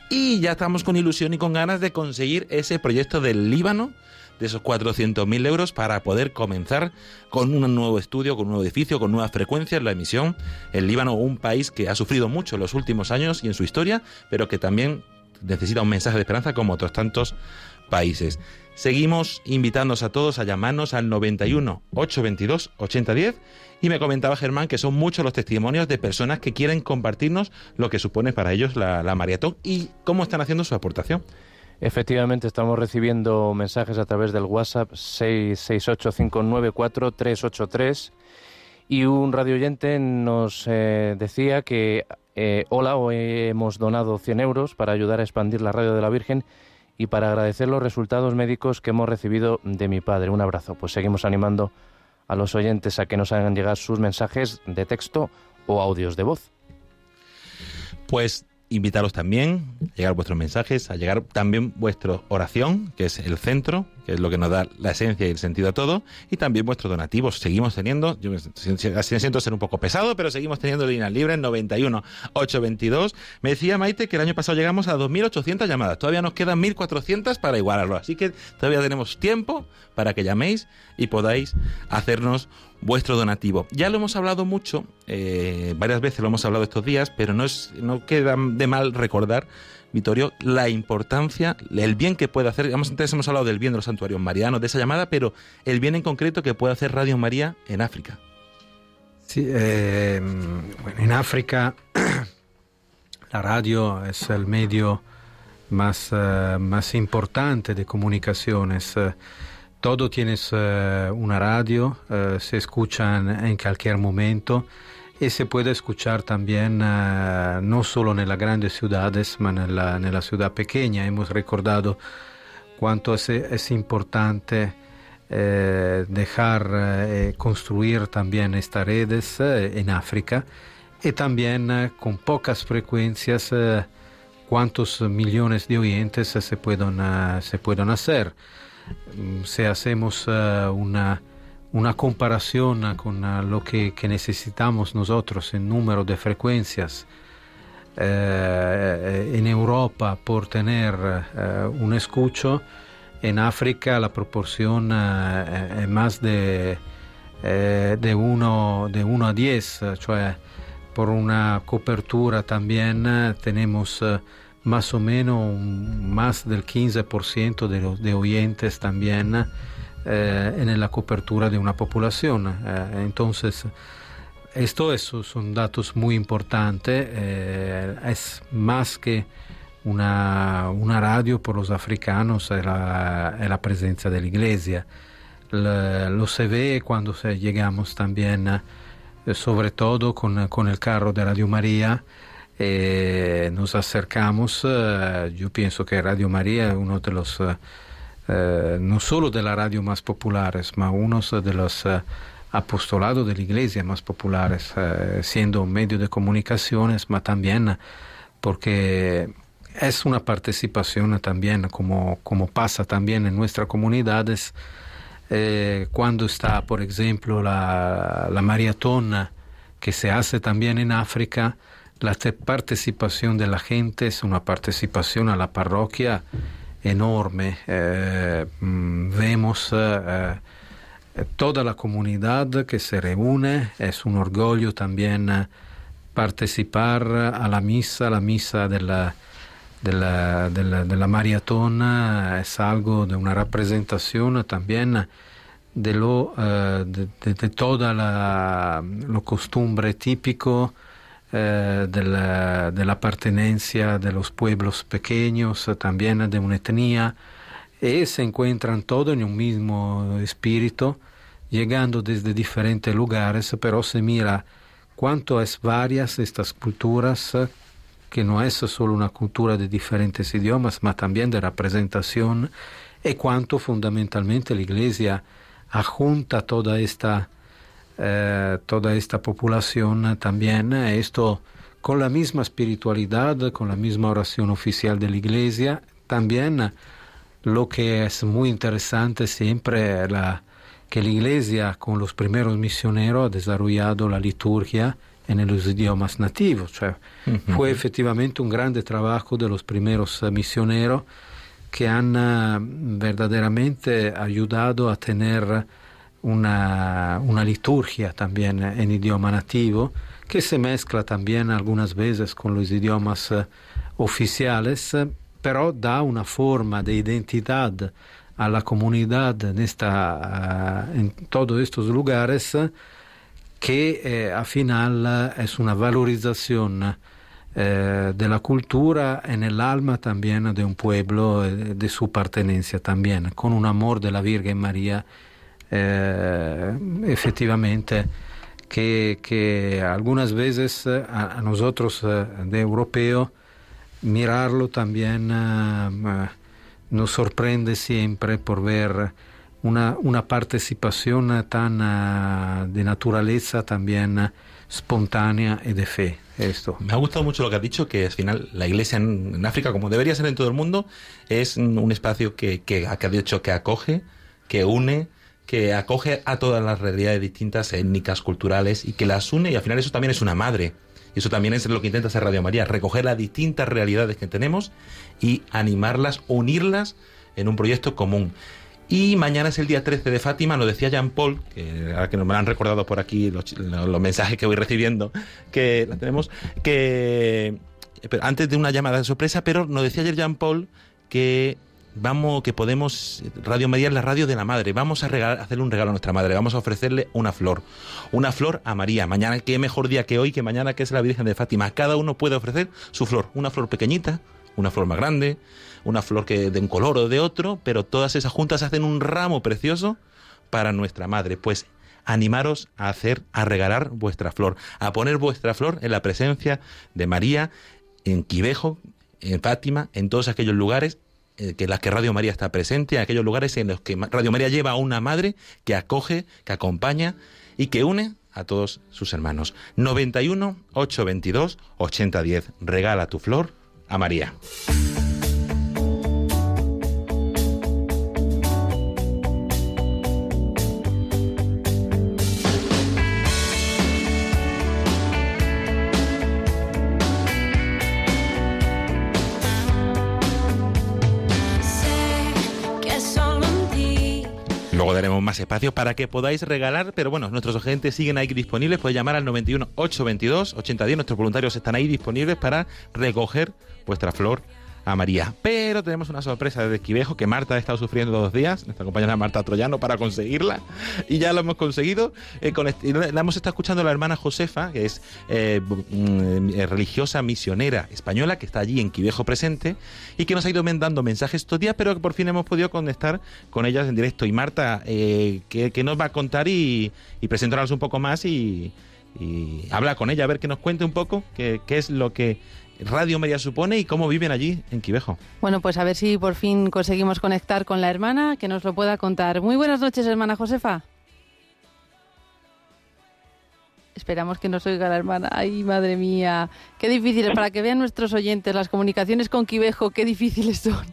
y ya estamos con ilusión y con ganas de conseguir ese proyecto del Líbano de esos 400.000 euros para poder comenzar con un nuevo estudio, con un nuevo edificio, con nuevas frecuencias, la emisión. El Líbano, un país que ha sufrido mucho en los últimos años y en su historia, pero que también necesita un mensaje de esperanza como otros tantos países. Seguimos invitándonos a todos a llamarnos al 91 822 8010 y me comentaba Germán que son muchos los testimonios de personas que quieren compartirnos lo que supone para ellos la, la maratón y cómo están haciendo su aportación. Efectivamente, estamos recibiendo mensajes a través del WhatsApp 668-594-383 y un radio oyente nos eh, decía que, eh, hola, hoy hemos donado 100 euros para ayudar a expandir la radio de la Virgen y para agradecer los resultados médicos que hemos recibido de mi padre. Un abrazo. Pues seguimos animando a los oyentes a que nos hagan llegar sus mensajes de texto o audios de voz. Pues invitaros también a llegar vuestros mensajes, a llegar también vuestra oración, que es el centro, que es lo que nos da la esencia y el sentido a todo, y también vuestros donativos. Seguimos teniendo, yo me siento- ser un poco pesado, pero seguimos teniendo líneas libres 91 822. Me decía Maite que el año pasado llegamos a 2.800 llamadas. Todavía nos quedan 1.400 para igualarlo. Así que todavía tenemos tiempo para que llaméis y podáis hacernos vuestro donativo. Ya lo hemos hablado mucho, eh, varias veces lo hemos hablado estos días, pero no, es, no queda de mal recordar, Vittorio, la importancia, el bien que puede hacer. Antes hemos hablado del bien de los santuarios marianos, de esa llamada, pero el bien en concreto que puede hacer Radio María en África. Sí, eh, bueno, en África la radio es el medio más, eh, más importante de comunicaciones. Eh, todo tienes eh, una radio, eh, se escuchan en cualquier momento y se puede escuchar también eh, no solo en las grandes ciudades, sino en la, ciudad pequeña. Hemos recordado cuánto es, importante eh, dejar construir también estas redes en África y también con pocas frecuencias cuántos millones de oyentes se pueden hacer. Mm, Si hacemos eh, una, comparación eh, con eh, lo que, necesitamos nosotros en número de frecuencias, eh, en Europa por tener eh, un escucho, en África la proporción eh, es más de, eh, de, uno, de 1 a 10, eh, cioè por una copertura también eh, tenemos eh, más o menos más del 15% de, los, de oyentes también eh, en la cobertura de una población. Eh, entonces, esto es- son datos muy importantes, eh, es más que una, una radio por los africanos, es la, es la presencia de la iglesia. Lo se ve cuando llegamos también, eh, sobre todo con, con el carro de Radio María, eh, nos acercamos, eh, yo pienso que Radio María es uno de los, eh, eh, no solo de la radio más populares, ma uno de los eh, apostolados de la iglesia más populares, eh, siendo un medio de comunicaciones, ma también porque es una participación también, como, como pasa también en nuestras comunidades, cuando está, por ejemplo, la, la maratón que se hace también en África, la participación de la gente es una participación a la parroquia enorme. Eh, mm, vemos eh, eh, toda la comunidad que se reúne, es un orgullo también participar a la misa, la misa de la, de la, eh, es algo de una representación también de lo toda la lo costumbre típico eh, de, la, pertenencia de los pueblos pequeños, eh, también de una etnia, y se encuentran todos en un mismo espíritu, llegando desde diferentes lugares, pero se mira cuánto es varias estas culturas, eh, que no es solo una cultura de diferentes idiomas, mas también de representación, y cuánto fundamentalmente la Iglesia ajunta toda esta eh, toda esta población también, eh, esto con la misma espiritualidad, con la misma oración oficial de la Iglesia, también eh, lo que es muy interesante siempre la, que la Iglesia con los primeros misioneros ha desarrollado la liturgia en los idiomas nativos, cioè, fue efectivamente un grande trabajo de los primeros misioneros que han verdaderamente ayudado a tener una, una liturgia también en idioma nativo que se mezcla también algunas veces con los idiomas eh, oficiales, eh, pero da una forma de identidad a la comunidad en, esta, eh, en todos estos lugares que eh, al final es una valorización de la cultura en el alma también de un pueblo, de su pertenencia también, con un amor de la Virgen María, eh, efectivamente, que, que algunas veces eh, a, nosotros eh, de europeo mirarlo también nos sorprende siempre por ver una, una participación tan de naturaleza también espontánea y de fe. Esto. Me ha gustado mucho lo que has dicho, que al final la iglesia en, África, como debería ser en todo el mundo, es un espacio que, que, que dicho que acoge, que une, que acoge a todas las realidades distintas, étnicas, culturales, y que las une, y al final eso también es una madre. Y eso también es lo que intenta hacer Radio María, recoger las distintas realidades que tenemos y animarlas, unirlas en un proyecto común. Y mañana es el día 13 de Fátima, lo decía Jean Paul, que ahora que nos han recordado por aquí los, los mensajes que voy recibiendo, que la tenemos, que pero antes de una llamada de sorpresa, pero nos decía ayer Jean Paul que vamos, que podemos, Radio María es la radio de la madre, vamos a regalar, hacerle un regalo a nuestra madre, vamos a ofrecerle una flor, una flor a María. Mañana, qué mejor día que hoy, que mañana que es la Virgen de Fátima. Cada uno puede ofrecer su flor, una flor pequeñita, una flor más grande, una flor que de un color o de otro, pero todas esas juntas hacen un ramo precioso para nuestra madre. Pues animaros a hacer, a regalar vuestra flor, a poner vuestra flor en la presencia de María, en Quivejo, en Fátima, en todos aquellos lugares que en las que Radio María está presente, en aquellos lugares en los que Radio María lleva a una madre que acoge, que acompaña y que une a todos sus hermanos. 91 822 8010. Regala tu flor a María. Daremos más espacio para que podáis regalar, pero bueno, nuestros agentes siguen ahí disponibles, podéis llamar al 91 822 8010, nuestros voluntarios están ahí disponibles para recoger vuestra flor a María. Pero tenemos una sorpresa desde Esquivejo que Marta ha estado sufriendo dos días, nuestra compañera Marta Troyano, para conseguirla. Y ya lo hemos conseguido. eh, con est- y la hemos estado escuchando la hermana Josefa, que es eh, mm, eh, religiosa misionera española, que está allí en Quivejo presente, y que nos ha ido men- dando mensajes estos días, pero que por fin hemos podido conectar con ellas en directo. Y Marta, eh, ¿qué, qué nos va a contar y, y presentarnos un poco más y, y habla con ella, a ver que nos cuente un poco qué es lo que Radio María supone y cómo viven allí en Quivejo. Bueno, pues a ver si por fin conseguimos conectar con la hermana, que nos lo pueda contar. Muy buenas noches, hermana Josefa. Esperamos que nos oiga la hermana. Ay, madre mía. Qué difíciles, para que vean nuestros oyentes, las comunicaciones con Quivejo, qué difíciles son.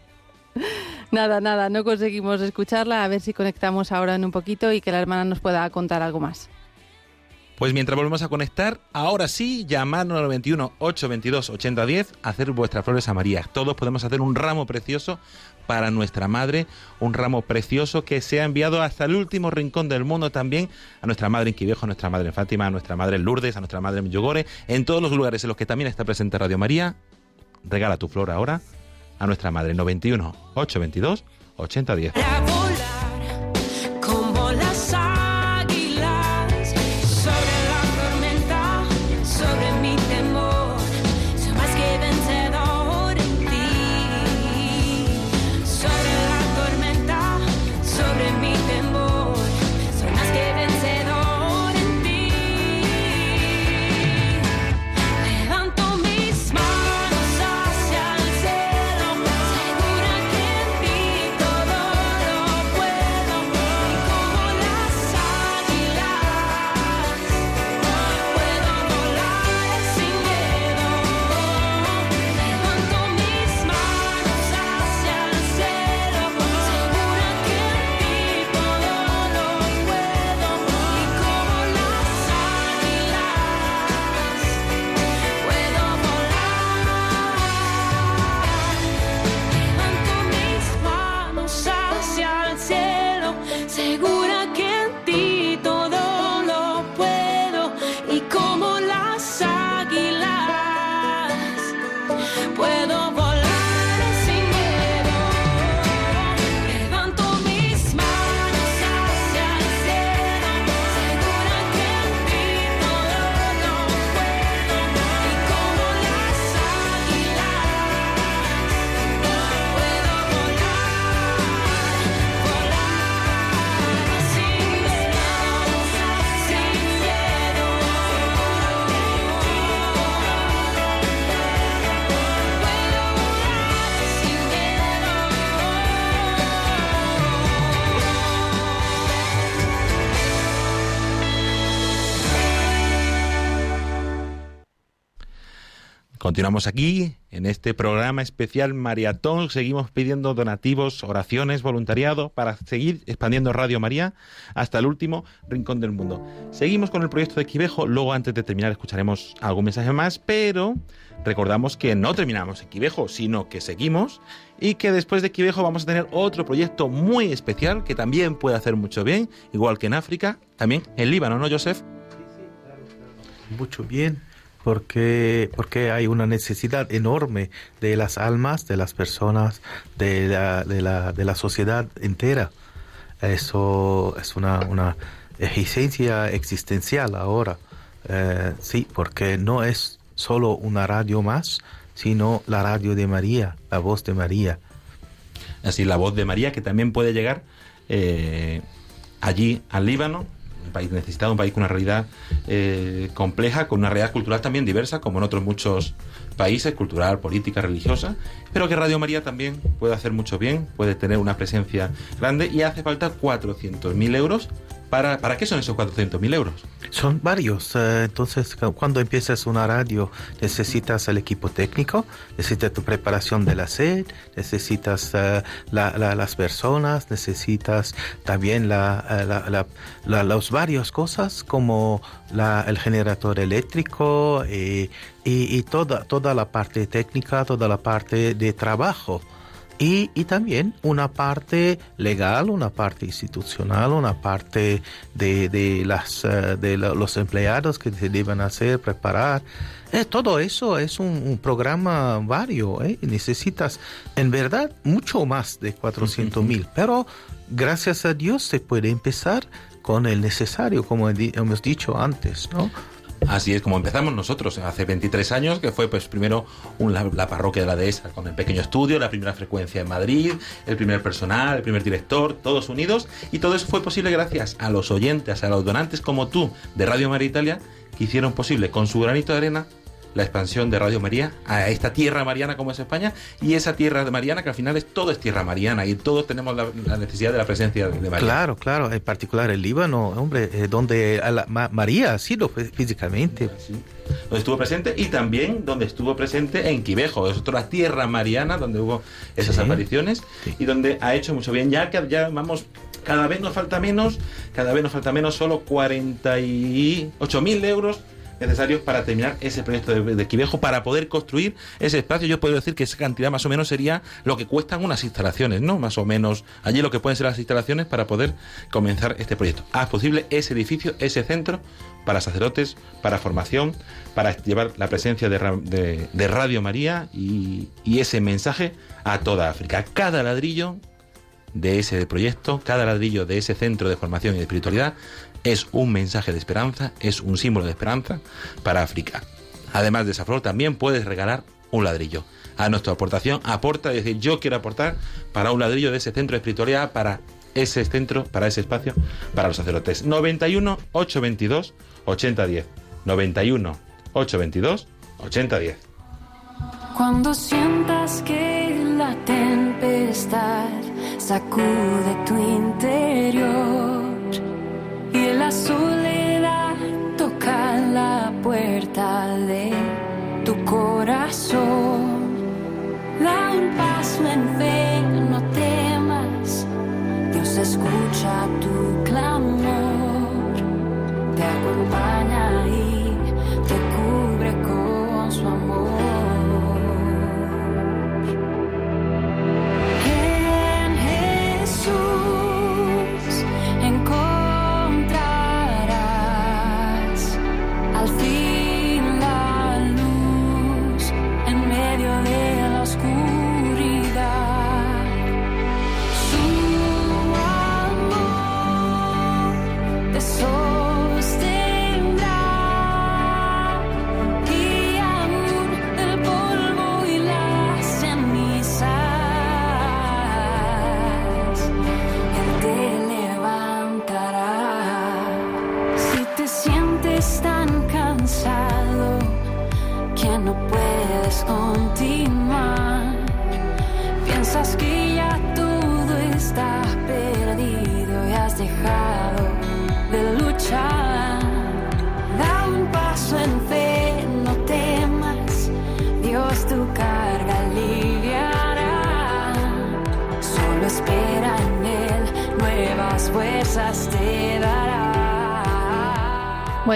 Nada, nada, no conseguimos escucharla. A ver si conectamos ahora en un poquito y que la hermana nos pueda contar algo más. Pues mientras volvemos a conectar, ahora sí, llamarnos al 91 822 8010, hacer vuestras flores a María. Todos podemos hacer un ramo precioso para nuestra madre, un ramo precioso que se ha enviado hasta el último rincón del mundo también a nuestra madre en Quivejo, a nuestra madre en Fátima, a nuestra madre en Lourdes, a nuestra madre en Yogore, en todos los lugares en los que también está presente Radio María. Regala tu flor ahora a nuestra madre 91 822 8010. Continuamos aquí en este programa especial Maratón. Seguimos pidiendo donativos, oraciones, voluntariado para seguir expandiendo Radio María hasta el último rincón del mundo. Seguimos con el proyecto de Quivejo. Luego, antes de terminar, escucharemos algún mensaje más, pero recordamos que no terminamos en Quivejo, sino que seguimos y que después de Quivejo vamos a tener otro proyecto muy especial que también puede hacer mucho bien, igual que en África, también en Líbano, ¿no, Joseph? mucho bien porque porque hay una necesidad enorme de las almas de las personas de la, de la, de la sociedad entera. Eso es una, una exigencia existencial ahora. Eh, sí porque no es solo una radio más sino la radio de María la voz de María. Así la voz de María, que también puede llegar eh, allí al Líbano, un país necesitado, un país con una realidad eh, compleja, con una realidad cultural también diversa, como en otros muchos países, cultural, política, religiosa, pero que Radio María también puede hacer mucho bien, puede tener una presencia grande y hace falta 400.000 euros. ¿Para, ¿Para qué son esos 400.000 euros? Son varios. eh, entonces, cu- cuando empiezas una radio, necesitas el equipo técnico, necesitas tu preparación de la sed, necesitas eh, la- la- las personas, necesitas también la, eh, la- la- la- los varios cosas como el generador eléctrico eh, y, y toda, toda la parte técnica, toda la parte de trabajo. Y, y también una parte legal, una parte institucional, una parte de, de las, eh, de los empleados que se deben hacer, preparar. Eh, todo eso es un, un programa vario. ¿eh? Necesitas, en verdad, mucho más de 400 mil. Pero gracias a Dios se puede empezar con el necesario, como hemos dicho antes. ¿no? Así es como empezamos nosotros hace 23 años, que fue pues primero la, la parroquia de la dehesa con el pequeño estudio, la primera frecuencia en Madrid, el primer personal, el primer director, todos unidos, y todo eso fue posible gracias a los oyentes, a los donantes como tú de Radio María Italia, que hicieron posible con su granito de arena la expansión de Radio María a esta tierra mariana como es España y esa tierra mariana que al final es todo es tierra mariana y todos tenemos la, la necesidad de la presencia de María. Claro, claro, en particular el Líbano, hombre, eh, donde a la- Ma- María ha sido fí- físicamente. donde estuvo presente y también donde estuvo presente en Quivejo, es otra tierra mariana donde hubo esas Sí. apariciones y donde ha hecho mucho bien. Ya que ya vamos, cada vez nos falta menos, cada vez nos falta menos, solo 48.000 euros necesarios para terminar ese proyecto de, de Quivejo, para poder construir ese espacio. Yo puedo decir que esa cantidad más o menos sería lo que cuestan unas instalaciones, ¿no? Más o menos allí lo que pueden ser las instalaciones para poder comenzar este proyecto. Haz posible ese edificio, ese centro para sacerdotes, para formación, para llevar la presencia de, de- de Radio María y, y ese mensaje a toda África. Cada ladrillo de ese proyecto, cada ladrillo de ese centro de formación y de espiritualidad es un mensaje de esperanza, es un símbolo de esperanza para África. Además de esa flor, también puedes regalar un ladrillo. A nuestra aportación, aporta, es decir, yo quiero aportar para un ladrillo de ese centro de espiritualidad, para ese centro, para ese espacio, para los sacerdotes. 91 822 8010. 91 822 8010. Cuando sientas que la tempestad sacude tu interior y la soledad toca la puerta de tu corazón, da un paso en fe, no temas, Dios escucha tu clamor, te acompaña y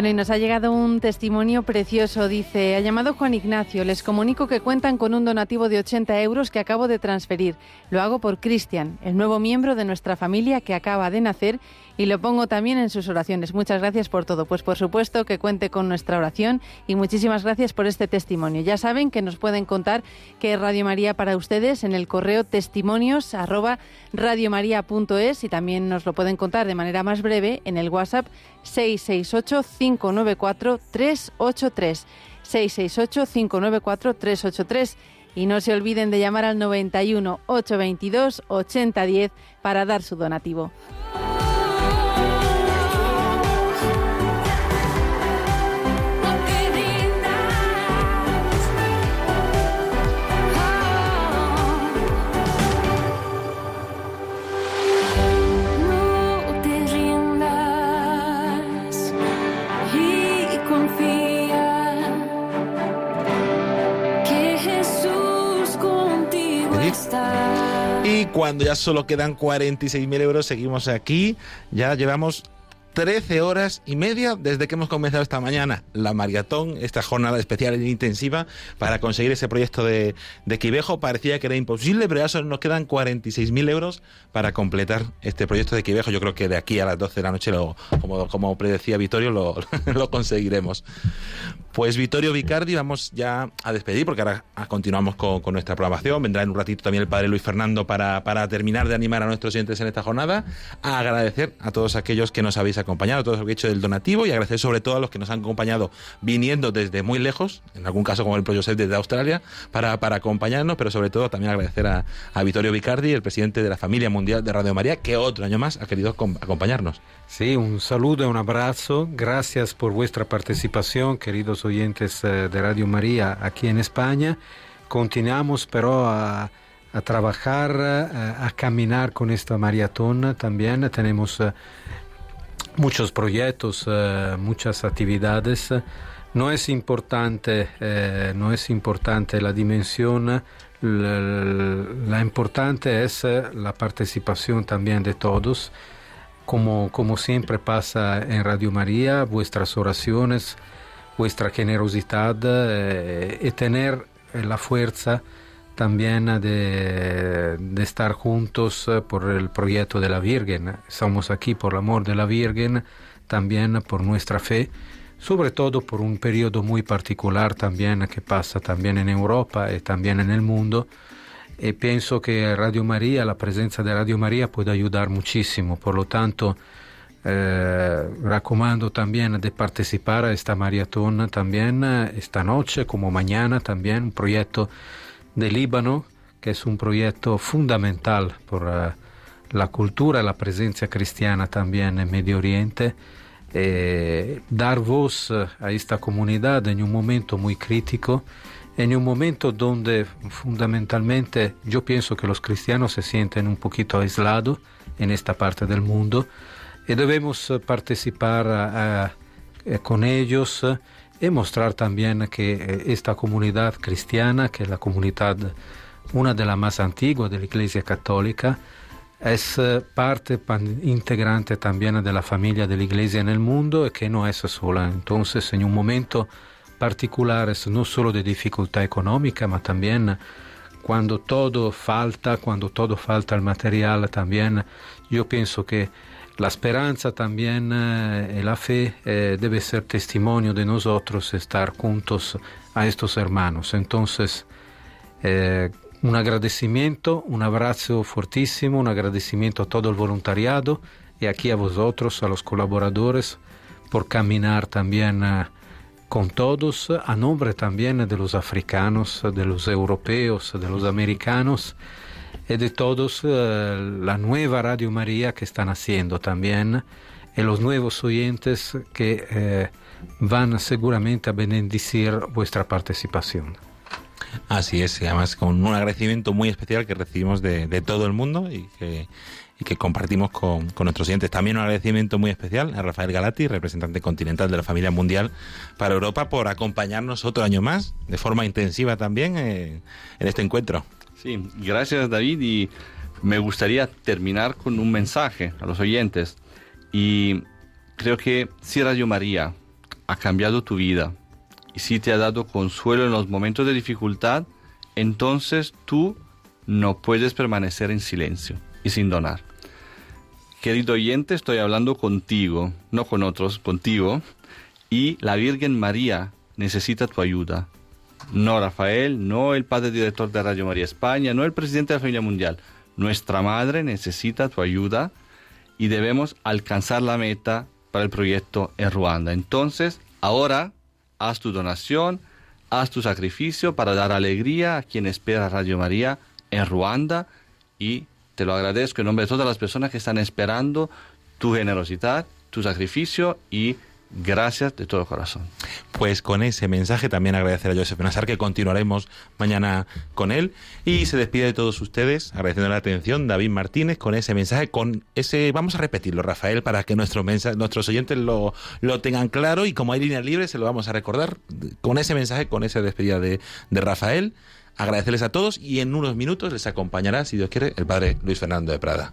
Bueno, y nos ha llegado un testimonio precioso. Dice, ha llamado Juan Ignacio. Les comunico que cuentan con un donativo de 80 euros que acabo de transferir. Lo hago por Cristian, el nuevo miembro de nuestra familia que acaba de nacer y lo pongo también en sus oraciones. Muchas gracias por todo. Pues por supuesto que cuente con nuestra oración y muchísimas gracias por este testimonio. Ya saben que nos pueden contar que Radio María para ustedes en el correo testimonios y también nos lo pueden contar de manera más breve en el WhatsApp 668-594-383. 668-594-383. Y no se olviden de llamar al 91 822 8010 para dar su donativo. Y cuando ya solo quedan 46.000 euros, seguimos aquí. Ya llevamos 13 horas y media desde que hemos comenzado esta mañana la maratón, esta jornada especial e intensiva para conseguir ese proyecto de, de Quivejo. Parecía que era imposible, pero ya solo nos quedan 46.000 euros para completar este proyecto de Quivejo. Yo creo que de aquí a las 12 de la noche, lo, como, como predecía Vittorio, lo, conseguiremos. Pues Vittorio Vicardi, vamos ya a despedir porque ahora continuamos con, con nuestra programación. Vendrá en un ratito también el padre Luis Fernando para, para terminar de animar a nuestros oyentes en esta jornada. A agradecer a todos aquellos que nos habéis acompañado, a todos los que han hecho del donativo y agradecer sobre todo a los que nos han acompañado viniendo desde muy lejos, en algún caso como el Pro Josep desde Australia, para, para acompañarnos, pero sobre todo también agradecer a, a Vittorio Vicardi, el presidente de la familia mundial de Radio María, que otro año más ha querido com- acompañarnos. Sí, un saludo un abrazo. Gracias por vuestra participación, queridos oyentes eh, de Radio María aquí en España. Continuamos pero a, a trabajar, eh, a caminar con esta maratón también. Tenemos eh, muchos proyectos, eh, muchas actividades. No es importante, eh, no es importante la dimensión, la, la importante es eh, la participación también de todos, como, como siempre pasa en Radio María, vuestras oraciones, vuestra generosidad eh, y tener eh, la fuerza también de, de estar juntos eh, por el proyecto de la Virgen. Estamos aquí por el amor de la Virgen, también por nuestra fe, sobre todo por un periodo muy particular también que pasa también en Europa y también en el mundo. Y pienso que Radio María, la presencia de Radio María puede ayudar muchísimo. Por lo tanto, eh, recomando también de participar a esta maratón también eh, esta noche como mañana también un proyecto de Líbano que es un proyecto fundamental por eh, la cultura y la presencia cristiana también en Medio Oriente. Eh, dar voz eh, a esta comunidad en un momento muy crítico en un momento donde fundamentalmente yo pienso que los cristianos se sienten un poquito aislados en esta parte del mundo y debemos participar con ellos y mostrar también que eh, esta comunidad cristiana, que es la comunidad, una de las más antiguas de la Iglesia Católica, es eh, parte integrante también de la familia de la Iglesia en el mundo y que no es sola. Entonces, en un momento particular, no solo de dificultad económica, pero también cuando todo falta, cuando todo falta el material también, yo pienso que la esperanza también eh, y la fe eh, debe ser testimonio de nosotros estar juntos a estos hermanos. Entonces, eh, un agradecimiento, un abrazo fortísimo, un agradecimiento a todo el voluntariado y aquí a vosotros, a los colaboradores, por caminar también eh, con todos, a nombre también de los africanos, de los europeos, de los americanos y de todos eh, la nueva Radio María que están haciendo también y los nuevos oyentes que eh, van seguramente a bendecir vuestra participación. Así es, y además con un agradecimiento muy especial que recibimos de, de todo el mundo y que, y que compartimos con, con nuestros oyentes. También un agradecimiento muy especial a Rafael Galati, representante continental de la familia mundial para Europa, por acompañarnos otro año más, de forma intensiva también, eh, en este encuentro. Sí, gracias David y me gustaría terminar con un mensaje a los oyentes y creo que si Radio María ha cambiado tu vida y si te ha dado consuelo en los momentos de dificultad, entonces tú no puedes permanecer en silencio y sin donar. Querido oyente, estoy hablando contigo, no con otros, contigo, y la Virgen María necesita tu ayuda. No Rafael, no el padre director de Radio María España, no el presidente de la familia mundial. Nuestra madre necesita tu ayuda y debemos alcanzar la meta para el proyecto en Ruanda. Entonces, ahora haz tu donación, haz tu sacrificio para dar alegría a quien espera Radio María en Ruanda y te lo agradezco en nombre de todas las personas que están esperando tu generosidad, tu sacrificio y gracias de todo corazón. Pues con ese mensaje también agradecer a Joseph Nazar que continuaremos mañana con él. Y se despide de todos ustedes agradeciendo la atención David Martínez con ese mensaje con ese vamos a repetirlo Rafael para que nuestros mensa- nuestros oyentes lo, lo tengan claro. Y como hay línea libre se lo vamos a recordar con ese mensaje con esa despedida de, de Rafael. Agradecerles a todos y en unos minutos les acompañará si Dios quiere el padre Luis Fernando de Prada.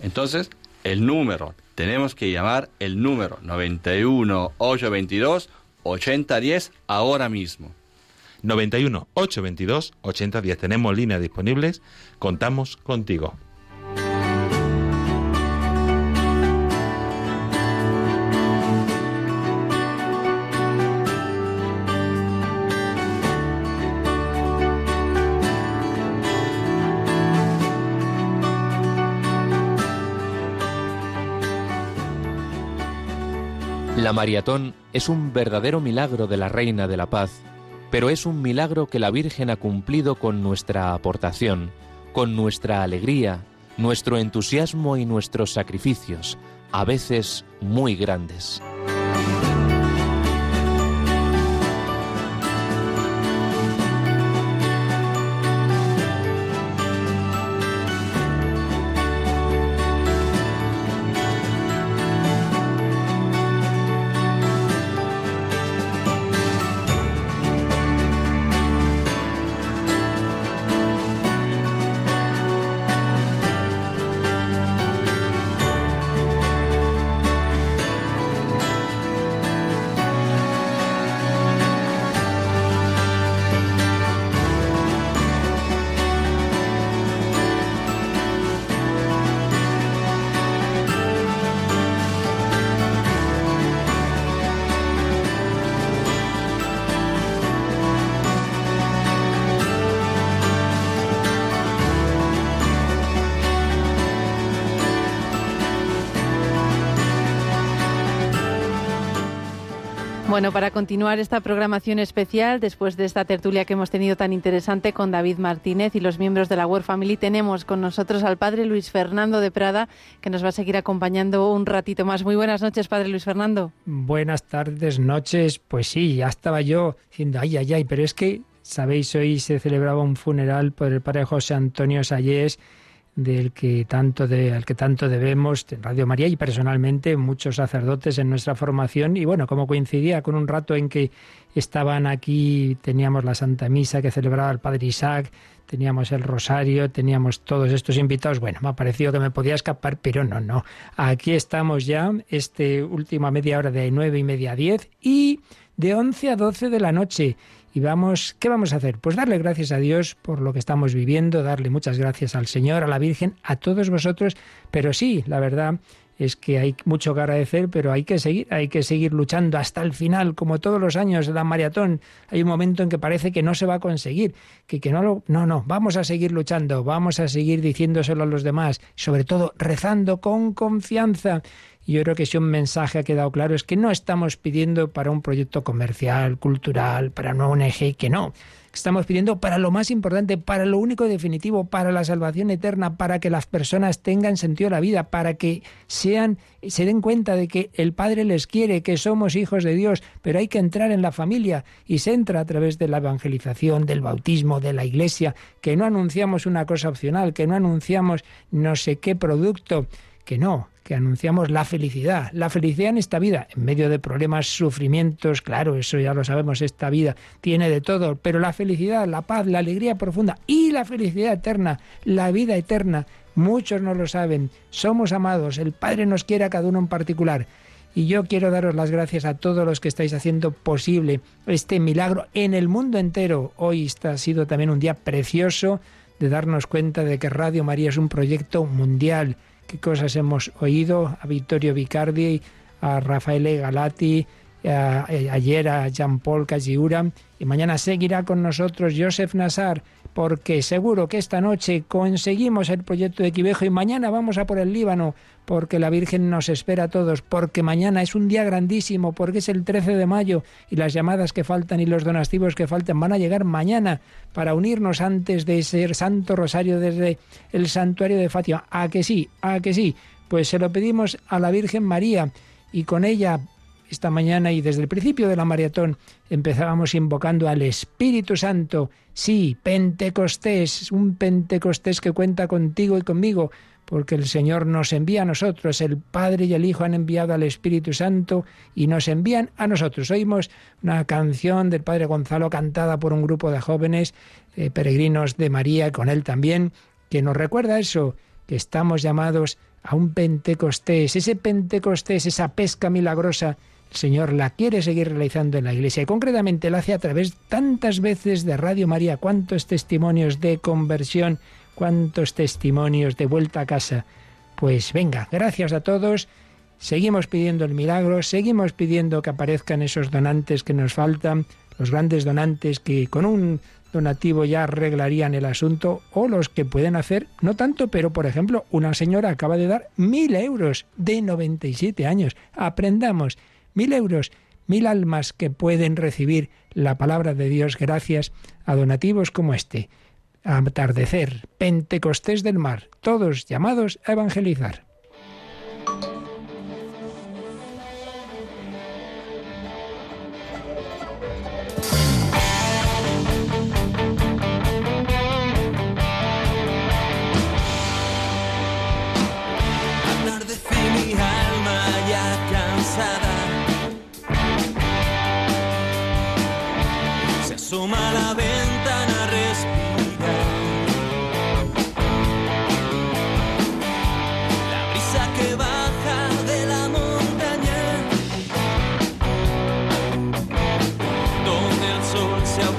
Entonces, el número, tenemos que llamar el número 91 822 8010 ahora mismo. 91 822 8010 tenemos líneas disponibles. Contamos contigo La maratón es un verdadero milagro de la Reina de la Paz, pero es un milagro que la Virgen ha cumplido con nuestra aportación, con nuestra alegría, nuestro entusiasmo y nuestros sacrificios, a veces muy grandes. Bueno, para continuar esta programación especial, después de esta tertulia que hemos tenido tan interesante con David Martínez y los miembros de la World Family, tenemos con nosotros al padre Luis Fernando de Prada, que nos va a seguir acompañando un ratito más. Muy buenas noches, padre Luis Fernando. Buenas tardes, noches. Pues sí, ya estaba yo diciendo, ay, ay, ay, pero es que, sabéis, hoy se celebraba un funeral por el padre José Antonio Sayés, del que tanto de, al que tanto debemos, en Radio María y personalmente muchos sacerdotes en nuestra formación. Y bueno, como coincidía con un rato en que estaban aquí, teníamos la Santa Misa que celebraba el Padre Isaac, teníamos el Rosario, teníamos todos estos invitados. Bueno, me ha parecido que me podía escapar, pero no, no. Aquí estamos ya, este última media hora de nueve y media a diez y de once a doce de la noche. Y vamos, ¿qué vamos a hacer? Pues darle gracias a Dios por lo que estamos viviendo, darle muchas gracias al Señor, a la Virgen, a todos vosotros, pero sí, la verdad es que hay mucho que agradecer, pero hay que seguir, hay que seguir luchando hasta el final, como todos los años de la maratón. Hay un momento en que parece que no se va a conseguir, que, que no lo, no, no, vamos a seguir luchando, vamos a seguir diciéndoselo a los demás, sobre todo rezando con confianza. Yo creo que si un mensaje ha quedado claro es que no estamos pidiendo para un proyecto comercial, cultural, para una ONG, que no. Estamos pidiendo para lo más importante, para lo único definitivo, para la salvación eterna, para que las personas tengan sentido de la vida, para que sean, se den cuenta de que el Padre les quiere, que somos hijos de Dios, pero hay que entrar en la familia y se entra a través de la evangelización, del bautismo, de la iglesia, que no anunciamos una cosa opcional, que no anunciamos no sé qué producto, que no, que anunciamos la felicidad, la felicidad en esta vida, en medio de problemas, sufrimientos, claro, eso ya lo sabemos, esta vida tiene de todo, pero la felicidad, la paz, la alegría profunda y la felicidad eterna, la vida eterna, muchos no lo saben, somos amados, el Padre nos quiere a cada uno en particular. Y yo quiero daros las gracias a todos los que estáis haciendo posible este milagro en el mundo entero. Hoy está, ha sido también un día precioso de darnos cuenta de que Radio María es un proyecto mundial qué cosas hemos oído a Vittorio Vicardi, a Rafaele Galati, a- ayer a Jean-Paul Cagiura y mañana seguirá con nosotros Joseph Nassar porque seguro que esta noche conseguimos el proyecto de Quivejo y mañana vamos a por el Líbano porque la Virgen nos espera a todos, porque mañana es un día grandísimo, porque es el 13 de mayo y las llamadas que faltan y los donativos que faltan van a llegar mañana para unirnos antes de ese Santo Rosario desde el santuario de Fátima. A que sí, a que sí. Pues se lo pedimos a la Virgen María y con ella esta mañana y desde el principio de la maratón empezábamos invocando al Espíritu Santo. Sí, Pentecostés, un Pentecostés que cuenta contigo y conmigo, porque el Señor nos envía a nosotros, el Padre y el Hijo han enviado al Espíritu Santo y nos envían a nosotros. Oímos una canción del Padre Gonzalo cantada por un grupo de jóvenes eh, peregrinos de María, con él también, que nos recuerda eso, que estamos llamados a un Pentecostés, ese Pentecostés, esa pesca milagrosa Señor la quiere seguir realizando en la Iglesia y concretamente la hace a través tantas veces de Radio María, cuántos testimonios de conversión, cuántos testimonios de vuelta a casa. Pues venga, gracias a todos. Seguimos pidiendo el milagro, seguimos pidiendo que aparezcan esos donantes que nos faltan, los grandes donantes que con un donativo ya arreglarían el asunto, o los que pueden hacer, no tanto, pero por ejemplo, una señora acaba de dar mil euros de 97 años. Aprendamos, mil euros, mil almas que pueden recibir la palabra de Dios gracias a donativos como este. Atardecer, Pentecostés del Mar, todos llamados a evangelizar. Asoma la ventana, respira. La brisa que baja de la montaña. Donde el sol se ha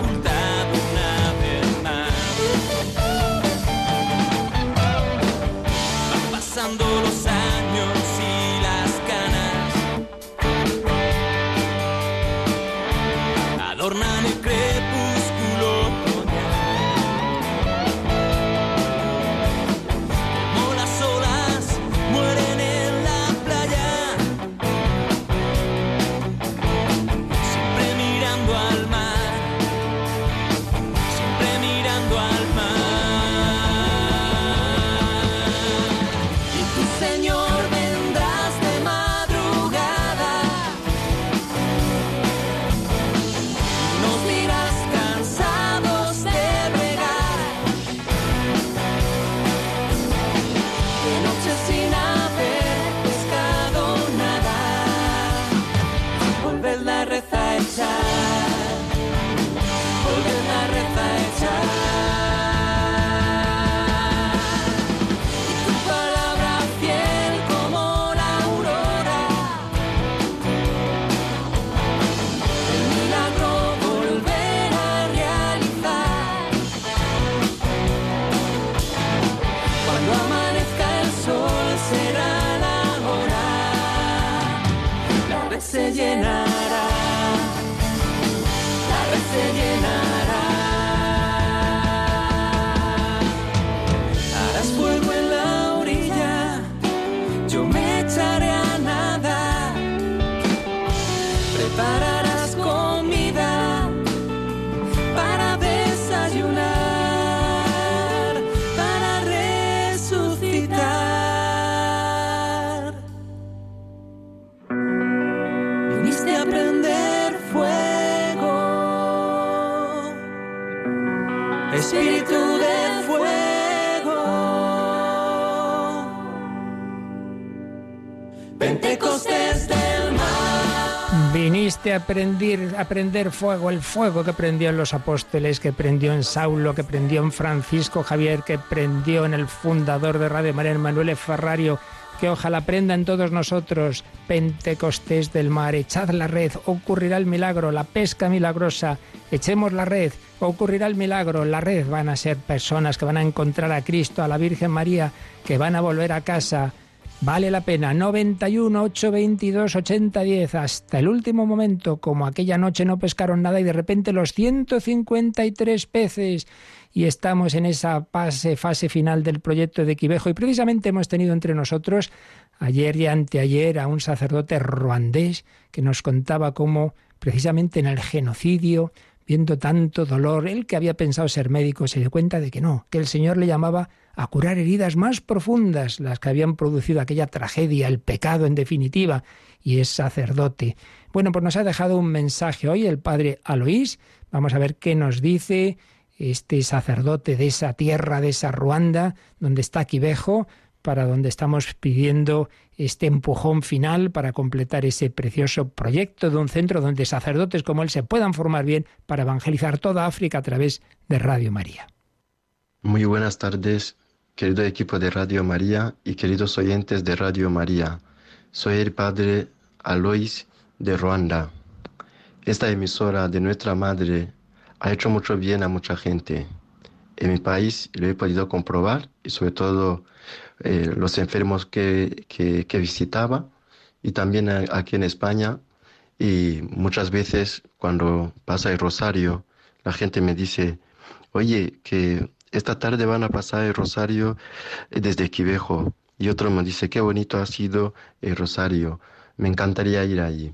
Viniste a prender, a prender fuego, el fuego que prendió en los apóstoles, que prendió en Saulo, que prendió en Francisco Javier, que prendió en el fundador de Radio María, Manuel Ferrario, que ojalá prenda en todos nosotros, Pentecostés del mar, echad la red, ocurrirá el milagro, la pesca milagrosa, echemos la red, ocurrirá el milagro, la red van a ser personas que van a encontrar a Cristo, a la Virgen María, que van a volver a casa, Vale la pena. 91 822 8010 hasta el último momento, como aquella noche no pescaron nada y de repente los 153 peces. Y estamos en esa fase, fase final del proyecto de Quivejo. Y precisamente hemos tenido entre nosotros ayer y anteayer a un sacerdote ruandés que nos contaba cómo precisamente en el genocidio viendo tanto dolor, él que había pensado ser médico se dio cuenta de que no, que el Señor le llamaba a curar heridas más profundas, las que habían producido aquella tragedia, el pecado en definitiva, y es sacerdote. Bueno, pues nos ha dejado un mensaje hoy el padre Aloís, vamos a ver qué nos dice este sacerdote de esa tierra, de esa Ruanda, donde está Quivejo, para donde estamos pidiendo este empujón final para completar ese precioso proyecto de un centro donde sacerdotes como él se puedan formar bien para evangelizar toda África a través de Radio María. Muy buenas tardes, querido equipo de Radio María y queridos oyentes de Radio María. Soy el padre Alois de Ruanda. Esta emisora de nuestra madre ha hecho mucho bien a mucha gente. En mi país lo he podido comprobar y sobre todo eh, los enfermos que, que, visitaba y también aquí en España. Y muchas veces cuando pasa el rosario, la gente me dice, oye, que esta tarde van a pasar el rosario eh, desde Quivejo. Y otro me dice, qué bonito ha sido el rosario, me encantaría ir allí.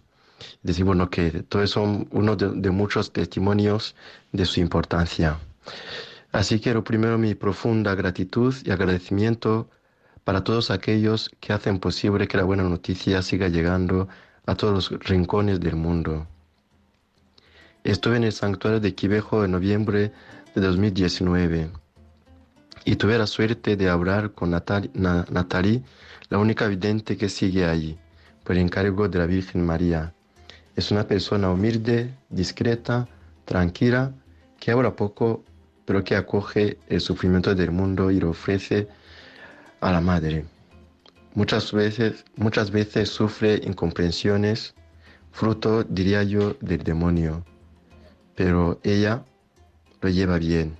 Decir, bueno, que todos son uno de, muchos testimonios de su importancia. Así que lo primero, mi profunda gratitud y agradecimiento para todos aquellos que hacen posible que la buena noticia siga llegando a todos los rincones del mundo. Estuve en el santuario de Quivejo en noviembre de 2019 y tuve la suerte de hablar con Natali- Na- Natalie, la única vidente que sigue allí, por encargo de la Virgen María. Es una persona humilde, discreta, tranquila, que habla poco, pero que acoge el sufrimiento del mundo y lo ofrece a la Madre. Muchas veces, muchas veces sufre incomprensiones, fruto, diría yo, del demonio, pero ella lo lleva bien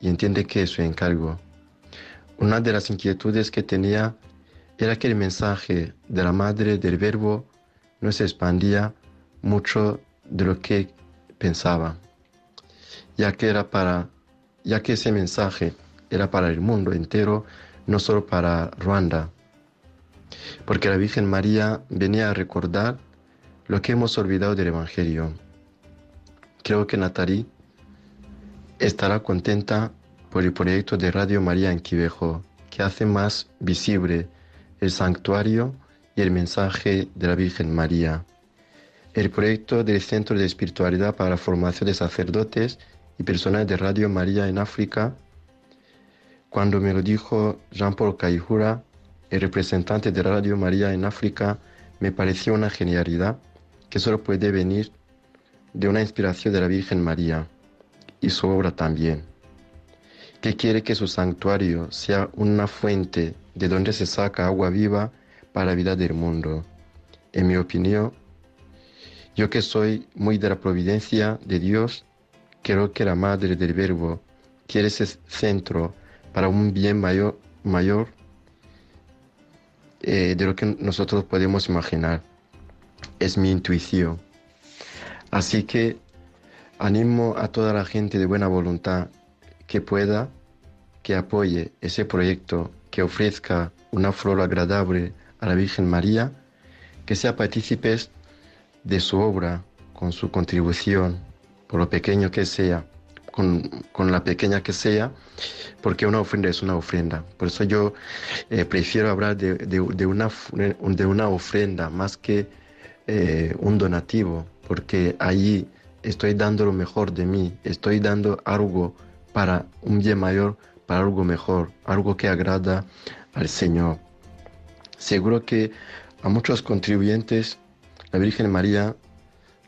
y entiende que es su encargo. Una de las inquietudes que tenía era que el mensaje de la Madre del Verbo no se expandía mucho de lo que pensaba, ya que era para, ya que ese mensaje era para el mundo entero, no solo para Ruanda, porque la Virgen María venía a recordar lo que hemos olvidado del Evangelio. Creo que Natalie estará contenta por el proyecto de Radio María en Quivejo, que hace más visible el santuario y el mensaje de la Virgen María. El proyecto del Centro de Espiritualidad para la Formación de Sacerdotes y Personal de Radio María en África, cuando me lo dijo Jean-Paul Caijura, el representante de Radio María en África, me pareció una genialidad que solo puede venir de una inspiración de la Virgen María y su obra también, que quiere que su santuario sea una fuente de donde se saca agua viva para la vida del mundo. En mi opinión, yo que soy muy de la providencia de Dios, creo que la Madre del Verbo quiere ese centro para un bien mayor, mayor eh, de lo que nosotros podemos imaginar. Es mi intuición. Así que animo a toda la gente de buena voluntad que pueda, que apoye ese proyecto, que ofrezca una flor agradable a la Virgen María, que sea partícipes de su obra con su contribución, por lo pequeño que sea, con, con la pequeña que sea, porque una ofrenda es una ofrenda. Por eso yo eh, prefiero hablar de, de- una, de una ofrenda más que eh, un donativo, porque allí estoy dando lo mejor de mí, estoy dando algo para un bien mayor, para algo mejor, algo que agrada al Señor. Seguro que a muchos contribuyentes la Virgen María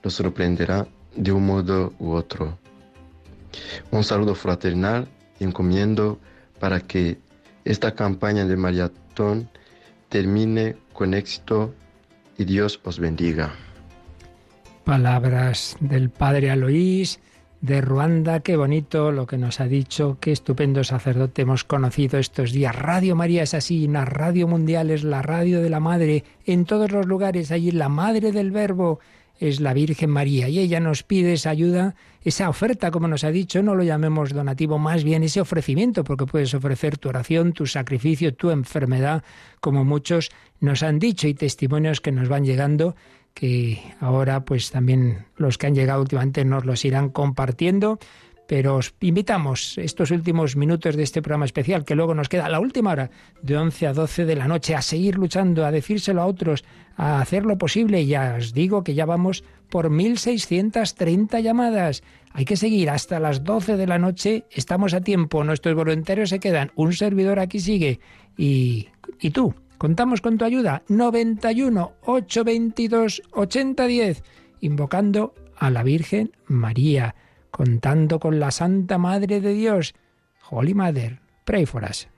los sorprenderá de un modo u otro. Un saludo fraternal y encomiendo para que esta campaña de maratón termine con éxito y Dios os bendiga. Palabras del padre Aloís de Ruanda, qué bonito lo que nos ha dicho, qué estupendo sacerdote hemos conocido estos días. Radio María es así, una radio mundial es la radio de la Madre, en todos los lugares, allí la Madre del Verbo es la Virgen María. Y ella nos pide esa ayuda, esa oferta, como nos ha dicho, no lo llamemos donativo, más bien ese ofrecimiento, porque puedes ofrecer tu oración, tu sacrificio, tu enfermedad, como muchos nos han dicho y testimonios que nos van llegando que ahora pues también los que han llegado últimamente nos los irán compartiendo, pero os invitamos estos últimos minutos de este programa especial, que luego nos queda la última hora, de 11 a 12 de la noche, a seguir luchando, a decírselo a otros, a hacer lo posible. Y ya os digo que ya vamos por 1.630 llamadas. Hay que seguir hasta las 12 de la noche, estamos a tiempo, nuestros voluntarios se quedan, un servidor aquí sigue. Y, y tú, Contamos con tu ayuda 91 822 8010, invocando a la Virgen María, contando con la Santa Madre de Dios. Holy Mother, pray for us.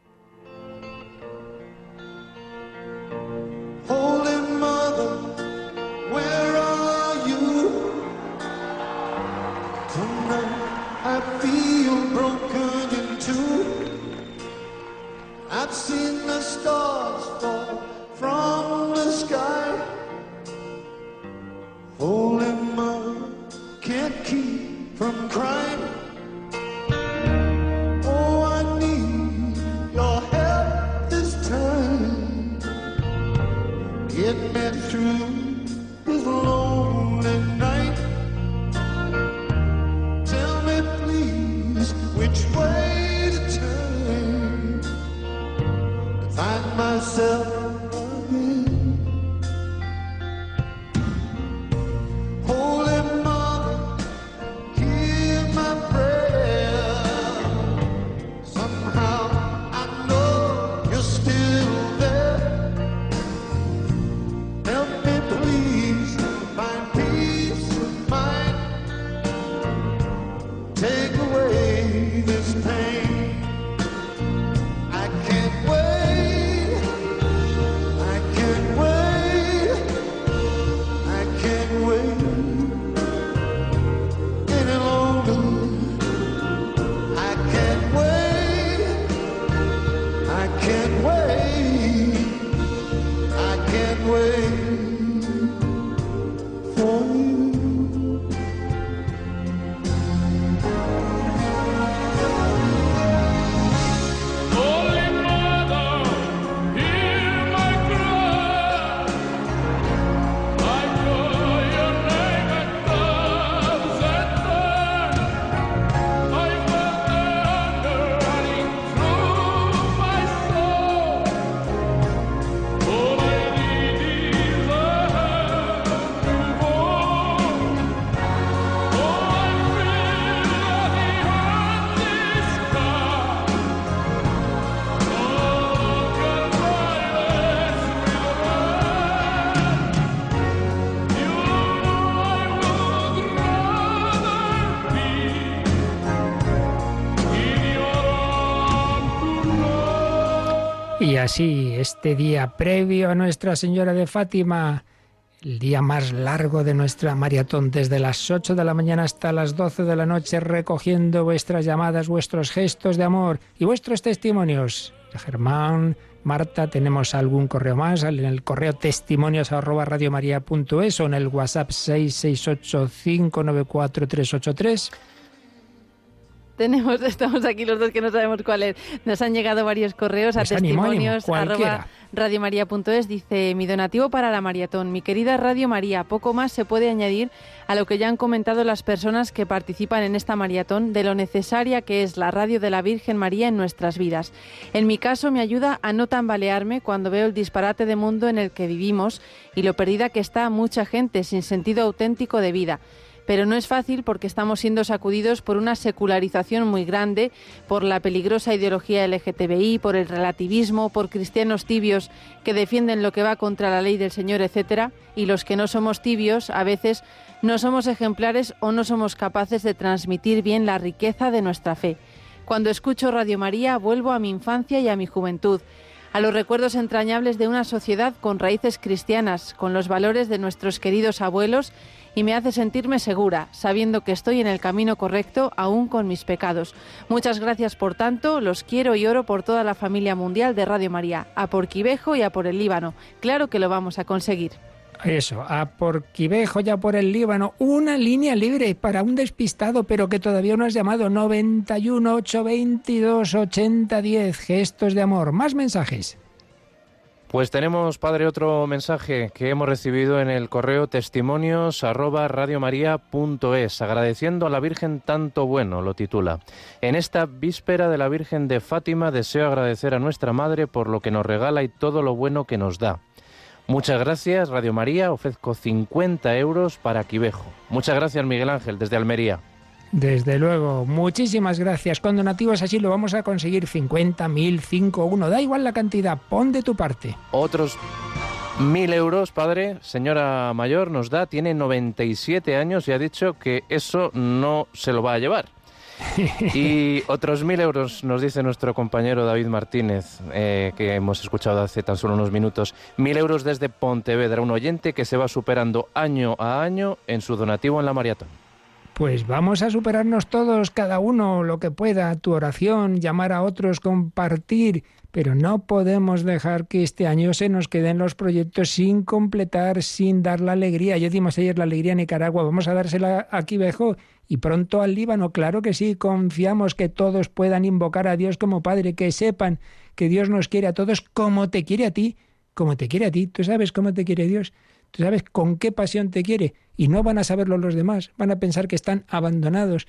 sky. Holy mother can't keep from crying. Oh, I need your help this time. Get me through this lonely night. Tell me, please, which way to turn to find myself. Así, este día previo a Nuestra Señora de Fátima, el día más largo de nuestra maratón, desde las 8 de la mañana hasta las 12 de la noche, recogiendo vuestras llamadas, vuestros gestos de amor y vuestros testimonios. Germán, Marta, ¿tenemos algún correo más? En el correo testimonios arroba radiomaria.es o en el WhatsApp 668-594-383. Tenemos, estamos aquí los dos que no sabemos cuál es. Nos han llegado varios correos a Pues testimonios arroba radiomaria.es. Dice, mi donativo para la maratón. Mi querida Radio María, poco más se puede añadir a lo que ya han comentado las personas que participan en esta maratón de lo necesaria que es la radio de la Virgen María en nuestras vidas. En mi caso me ayuda a no tambalearme cuando veo el disparate de mundo en el que vivimos y lo perdida que está mucha gente sin sentido auténtico de vida pero no es fácil porque estamos siendo sacudidos por una secularización muy grande, por la peligrosa ideología LGTBI, por el relativismo, por cristianos tibios que defienden lo que va contra la ley del Señor, etcétera, y los que no somos tibios a veces no somos ejemplares o no somos capaces de transmitir bien la riqueza de nuestra fe. Cuando escucho Radio María vuelvo a mi infancia y a mi juventud, a los recuerdos entrañables de una sociedad con raíces cristianas, con los valores de nuestros queridos abuelos y me hace sentirme segura, sabiendo que estoy en el camino correcto aún con mis pecados. Muchas gracias por tanto, los quiero y oro por toda la familia mundial de Radio María, a por Quivejo y a por el Líbano. Claro que lo vamos a conseguir. Eso, a por Quivejo, ya por el Líbano, una línea libre para un despistado, pero que todavía no has llamado, 91 822 8010, gestos de amor. Más mensajes. Pues tenemos, padre, otro mensaje que hemos recibido en el correo testimonios arroba agradeciendo a la Virgen tanto bueno, lo titula. En esta víspera de la Virgen de Fátima deseo agradecer a nuestra Madre por lo que nos regala y todo lo bueno que nos da. Muchas gracias, Radio María, ofrezco 50 euros para Quivejo. Muchas gracias, Miguel Ángel, desde Almería. Desde luego, muchísimas gracias. Con donativos así lo vamos a conseguir 50, 1000, 5, 1, da igual la cantidad, pon de tu parte. Otros mil euros, padre, señora mayor, nos da, tiene 97 años y ha dicho que eso no se lo va a llevar. Y otros mil euros, nos dice nuestro compañero David Martínez, eh, que hemos escuchado hace tan solo unos minutos. Mil euros desde Pontevedra, un oyente que se va superando año a año en su donativo en la maratón. Pues vamos a superarnos todos, cada uno lo que pueda, tu oración, llamar a otros, compartir, pero no podemos dejar que este año se nos queden los proyectos sin completar, sin dar la alegría. Ya dimos ayer la alegría a Nicaragua, vamos a dársela a Quivejo y pronto al Líbano, claro que sí, confiamos que todos puedan invocar a Dios como Padre, que sepan que Dios nos quiere a todos como te quiere a ti, como te quiere a ti. ¿Tú sabes cómo te quiere Dios? ¿Tú sabes con qué pasión te quiere? Y no van a saberlo los demás, van a pensar que están abandonados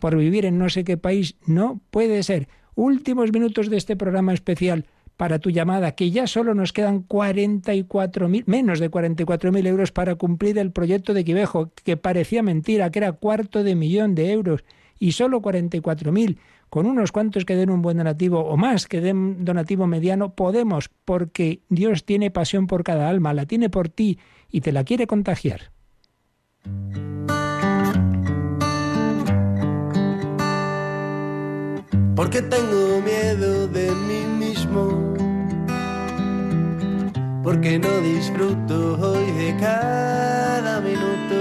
por vivir en no sé qué país. No puede ser. Últimos minutos de este programa especial para tu llamada, que ya solo nos quedan 44.000, menos de 44.000 euros para cumplir el proyecto de Quivejo, que parecía mentira, que era cuarto de millón de euros, y solo 44.000. Con unos cuantos que den un buen donativo o más que den donativo mediano, podemos, porque Dios tiene pasión por cada alma, la tiene por ti y te la quiere contagiar. porque tengo miedo de mí mismo, porque no disfruto hoy de cada minuto,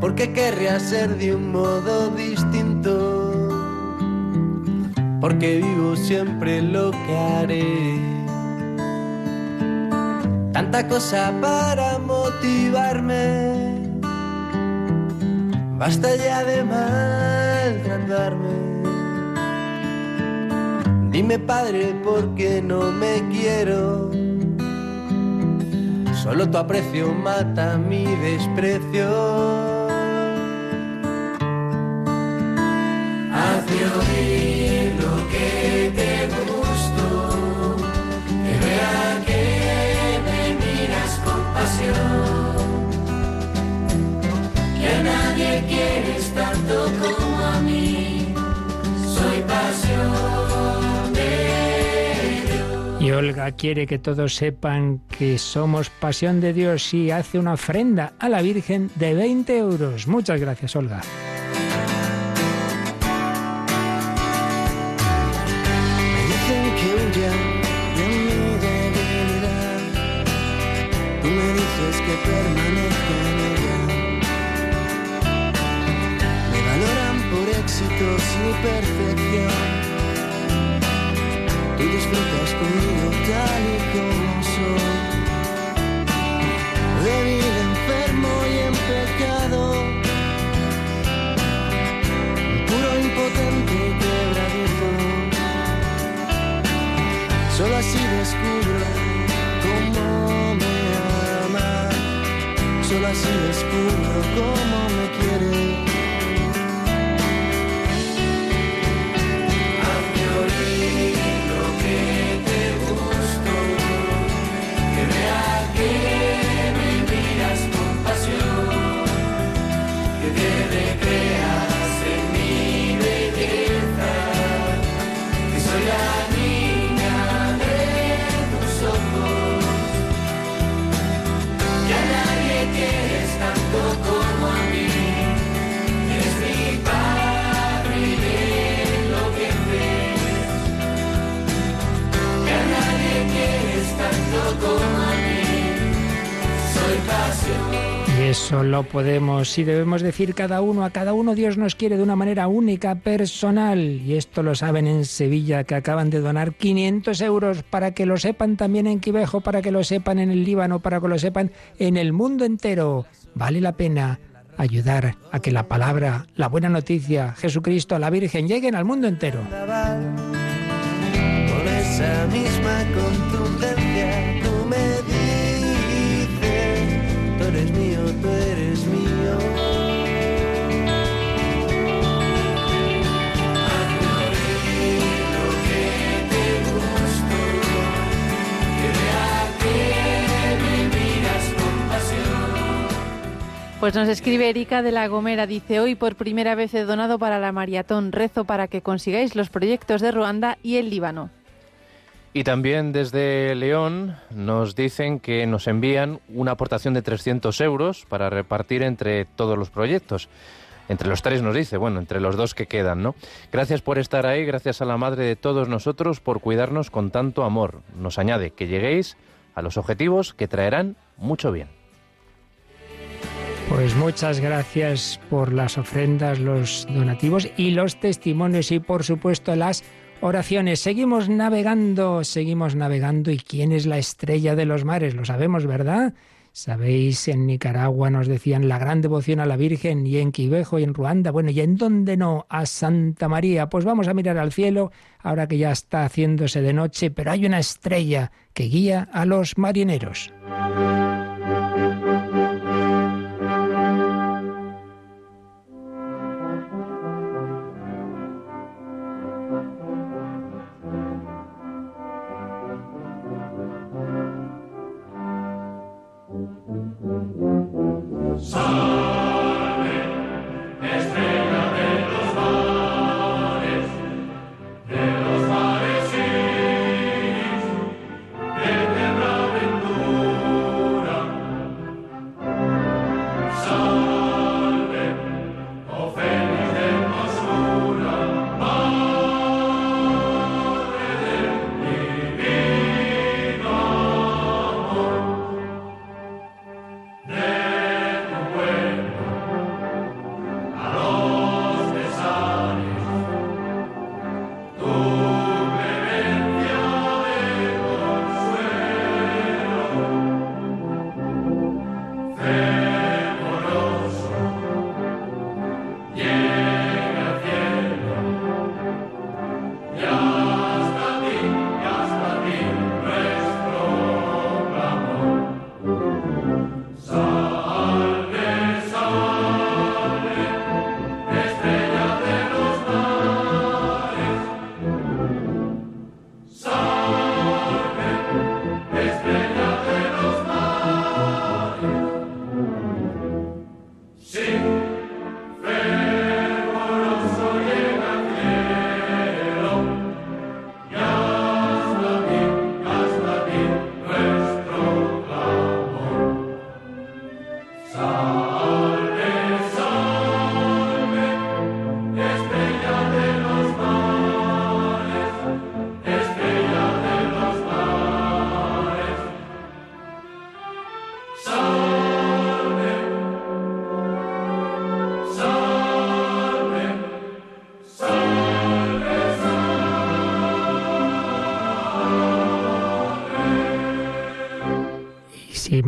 porque querría ser de un modo distinto, porque vivo siempre lo que haré. Tanta cosa para motivarme, basta ya de maltratarme. Dime padre por qué no me quiero. Solo tu aprecio mata mi desprecio. Hazme Y Olga quiere que todos sepan que somos pasión de Dios y hace una ofrenda a la Virgen de 20 euros. Muchas gracias, Olga. Por éxitos y perfección. Tú disfrutas conmigo tal y como soy. Débil, enfermo y en pecado. Puro, impotente y quebradizo. Solo así descubro cómo me ama. Solo así descubro cómo me eso lo podemos y debemos decir cada uno. A cada uno Dios nos quiere de una manera única, personal. Y esto lo saben en Sevilla, que acaban de donar 500 euros para que lo sepan también en Quivejo, para que lo sepan en el Líbano, para que lo sepan en el mundo entero. Vale la pena ayudar a que la palabra, la buena noticia, Jesucristo, la Virgen, lleguen al mundo entero. Esa misma contundencia Pues nos escribe Erika de la Gomera, dice, hoy por primera vez he donado para la maratón, rezo para que consigáis los proyectos de Ruanda y el Líbano. Y también desde León nos dicen que nos envían una aportación de 300 euros para repartir entre todos los proyectos. Entre los tres nos dice, bueno, entre los dos que quedan, ¿no? Gracias por estar ahí, gracias a la Madre de todos nosotros por cuidarnos con tanto amor. Nos añade que lleguéis a los objetivos que traerán mucho bien. Pues muchas gracias por las ofrendas, los donativos y los testimonios y por supuesto las oraciones. Seguimos navegando, seguimos navegando. ¿Y quién es la estrella de los mares? Lo sabemos, ¿verdad? Sabéis, en Nicaragua nos decían la gran devoción a la Virgen y en Quivejo y en Ruanda. Bueno, ¿y en dónde no? A Santa María. Pues vamos a mirar al cielo ahora que ya está haciéndose de noche, pero hay una estrella que guía a los marineros.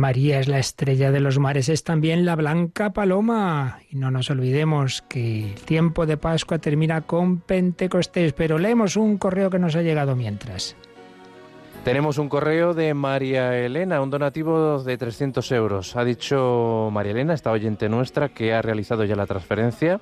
María es la estrella de los mares, es también la blanca paloma. Y no nos olvidemos que el tiempo de Pascua termina con Pentecostés, pero leemos un correo que nos ha llegado mientras. Tenemos un correo de María Elena, un donativo de 300 euros. Ha dicho María Elena, esta oyente nuestra, que ha realizado ya la transferencia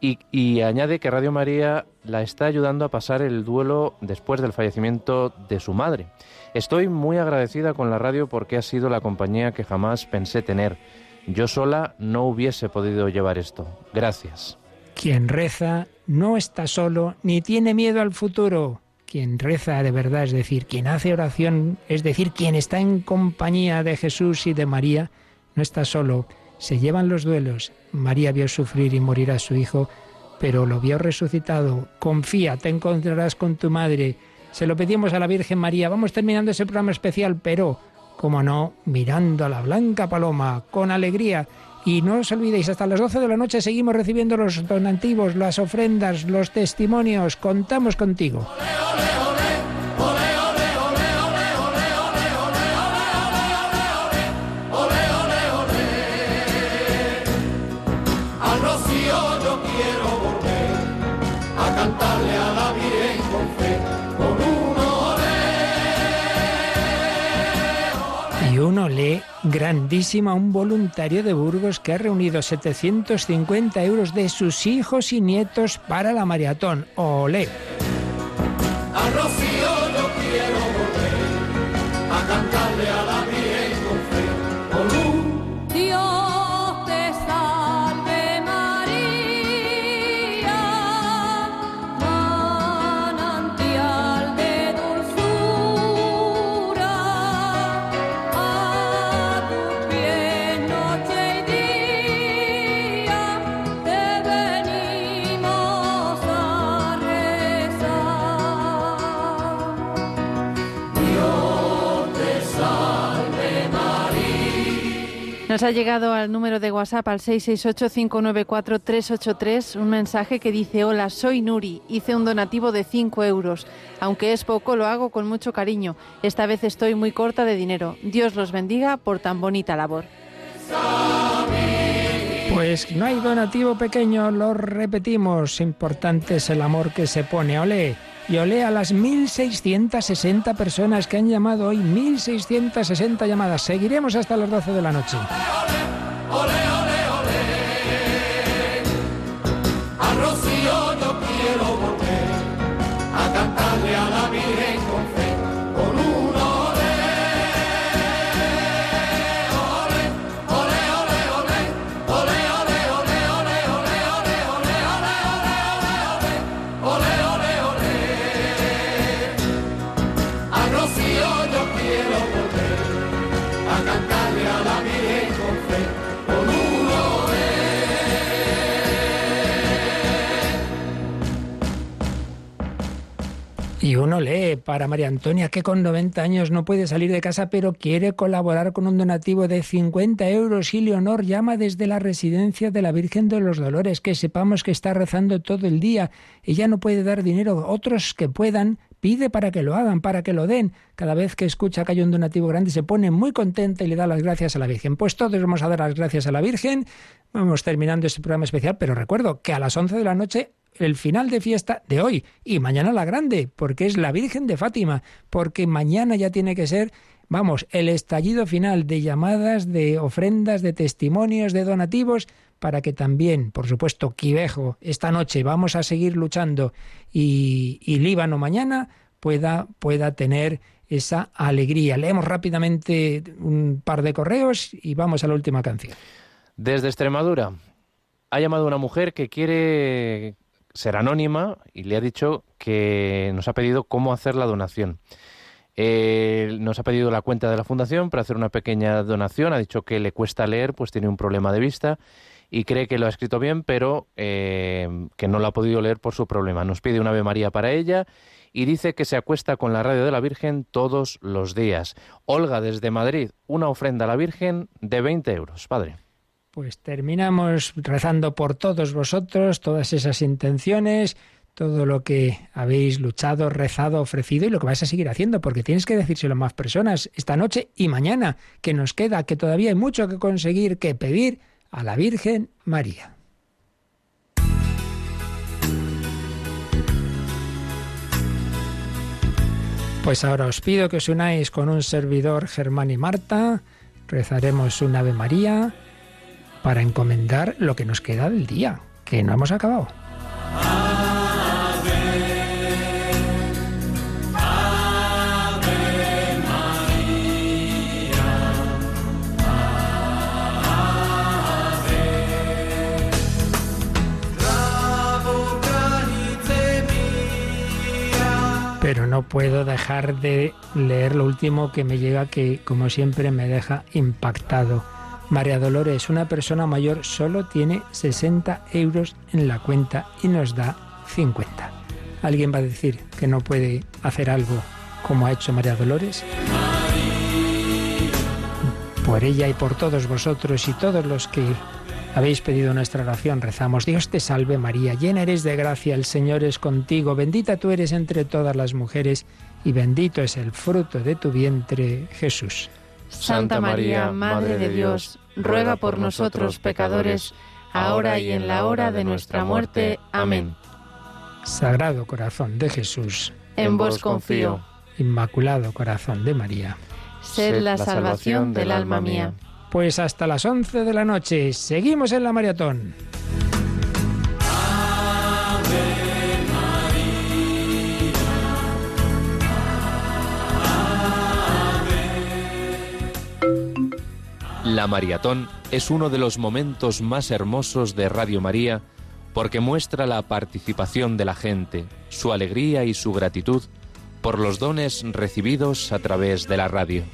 y, añade que Radio María la está ayudando a pasar el duelo después del fallecimiento de su madre. Estoy muy agradecida con la radio porque ha sido la compañía que jamás pensé tener. Yo sola no hubiese podido llevar esto. Gracias. Quien reza no está solo ni tiene miedo al futuro. Quien reza de verdad, es decir, quien hace oración, es decir, quien está en compañía de Jesús y de María, no está solo. Se llevan los duelos. María vio sufrir y morir a su hijo, pero lo vio resucitado. Confía, te encontrarás con tu madre. Se lo pedimos a la Virgen María. Vamos terminando ese programa especial, pero, como no, mirando a la blanca paloma, con alegría. Y no os olvidéis, hasta las 12 de la noche seguimos recibiendo los donativos, las ofrendas, los testimonios. Contamos contigo. Lee grandísima un voluntario de Burgos que ha reunido 750 euros de sus hijos y nietos para la maratón. ¡Olé! Nos ha llegado al número de WhatsApp al 668-594-383 un mensaje que dice, hola, soy Nuri, hice un donativo de 5 euros. Aunque es poco, lo hago con mucho cariño. Esta vez estoy muy corta de dinero. Dios los bendiga por tan bonita labor. Pues no hay donativo pequeño, lo repetimos. Importante es el amor que se pone. Olé. Y olé a las 1.660 personas que han llamado hoy. 1.660 llamadas. Seguiremos hasta las 12 de la noche. Uno lee para María Antonia que con 90 años no puede salir de casa pero quiere colaborar con un donativo de 50 euros y Leonor llama desde la residencia de la Virgen de los Dolores que sepamos que está rezando todo el día. Ella no puede dar dinero, otros que puedan pide para que lo hagan, para que lo den. Cada vez que escucha que hay un donativo grande se pone muy contenta y le da las gracias a la Virgen. Pues todos vamos a dar las gracias a la Virgen. Vamos terminando este programa especial, pero recuerdo que a las 11 de la noche el final de fiesta de hoy y mañana la grande, porque es la Virgen de Fátima, porque mañana ya tiene que ser, vamos, el estallido final de llamadas, de ofrendas, de testimonios, de donativos, para que también, por supuesto, Quivejo, esta noche vamos a seguir luchando y, Líbano mañana pueda, pueda tener esa alegría. Leemos rápidamente un par de correos y vamos a la última canción. Desde Extremadura ha llamado una mujer que quiere ser anónima y le ha dicho que nos ha pedido cómo hacer la donación. Nos ha pedido la cuenta de la fundación para hacer una pequeña donación. Ha dicho que le cuesta leer, pues tiene un problema de vista y cree que lo ha escrito bien, pero eh, que no lo ha podido leer por su problema. Nos pide una Ave María para ella y dice que se acuesta con la radio de la Virgen todos los días. Olga, desde Madrid, una ofrenda a la Virgen de 20 euros, padre. Pues terminamos rezando por todos vosotros, todas esas intenciones, todo lo que habéis luchado, rezado, ofrecido y lo que vais a seguir haciendo, porque tienes que decírselo a más personas esta noche y mañana, que nos queda, que todavía hay mucho que conseguir, que pedir a la Virgen María. Pues ahora os pido que os unáis con un servidor Germán y Marta, rezaremos un Ave María para encomendar lo que nos queda del día, que no hemos acabado. No puedo dejar de leer lo último que me llega que, como siempre, me deja impactado. María Dolores, una persona mayor, solo tiene 60 euros en la cuenta y nos da 50. ¿Alguien va a decir que no puede hacer algo como ha hecho María Dolores? Por ella y por todos vosotros y todos los que habéis pedido nuestra oración, rezamos. Dios te salve María, llena eres de gracia, el Señor es contigo, bendita tú eres entre todas las mujeres y bendito es el fruto de tu vientre, Jesús. Santa María, Madre de Dios, ruega por nosotros pecadores, ahora y en la hora de nuestra muerte. Amén. Sagrado corazón de Jesús, En vos confío. Inmaculado corazón de María. Sed la salvación del alma mía. Pues hasta las 11 de la noche, seguimos en la maratón. La maratón es uno de los momentos más hermosos de Radio María porque muestra la participación de la gente, su alegría y su gratitud por los dones recibidos a través de la radio.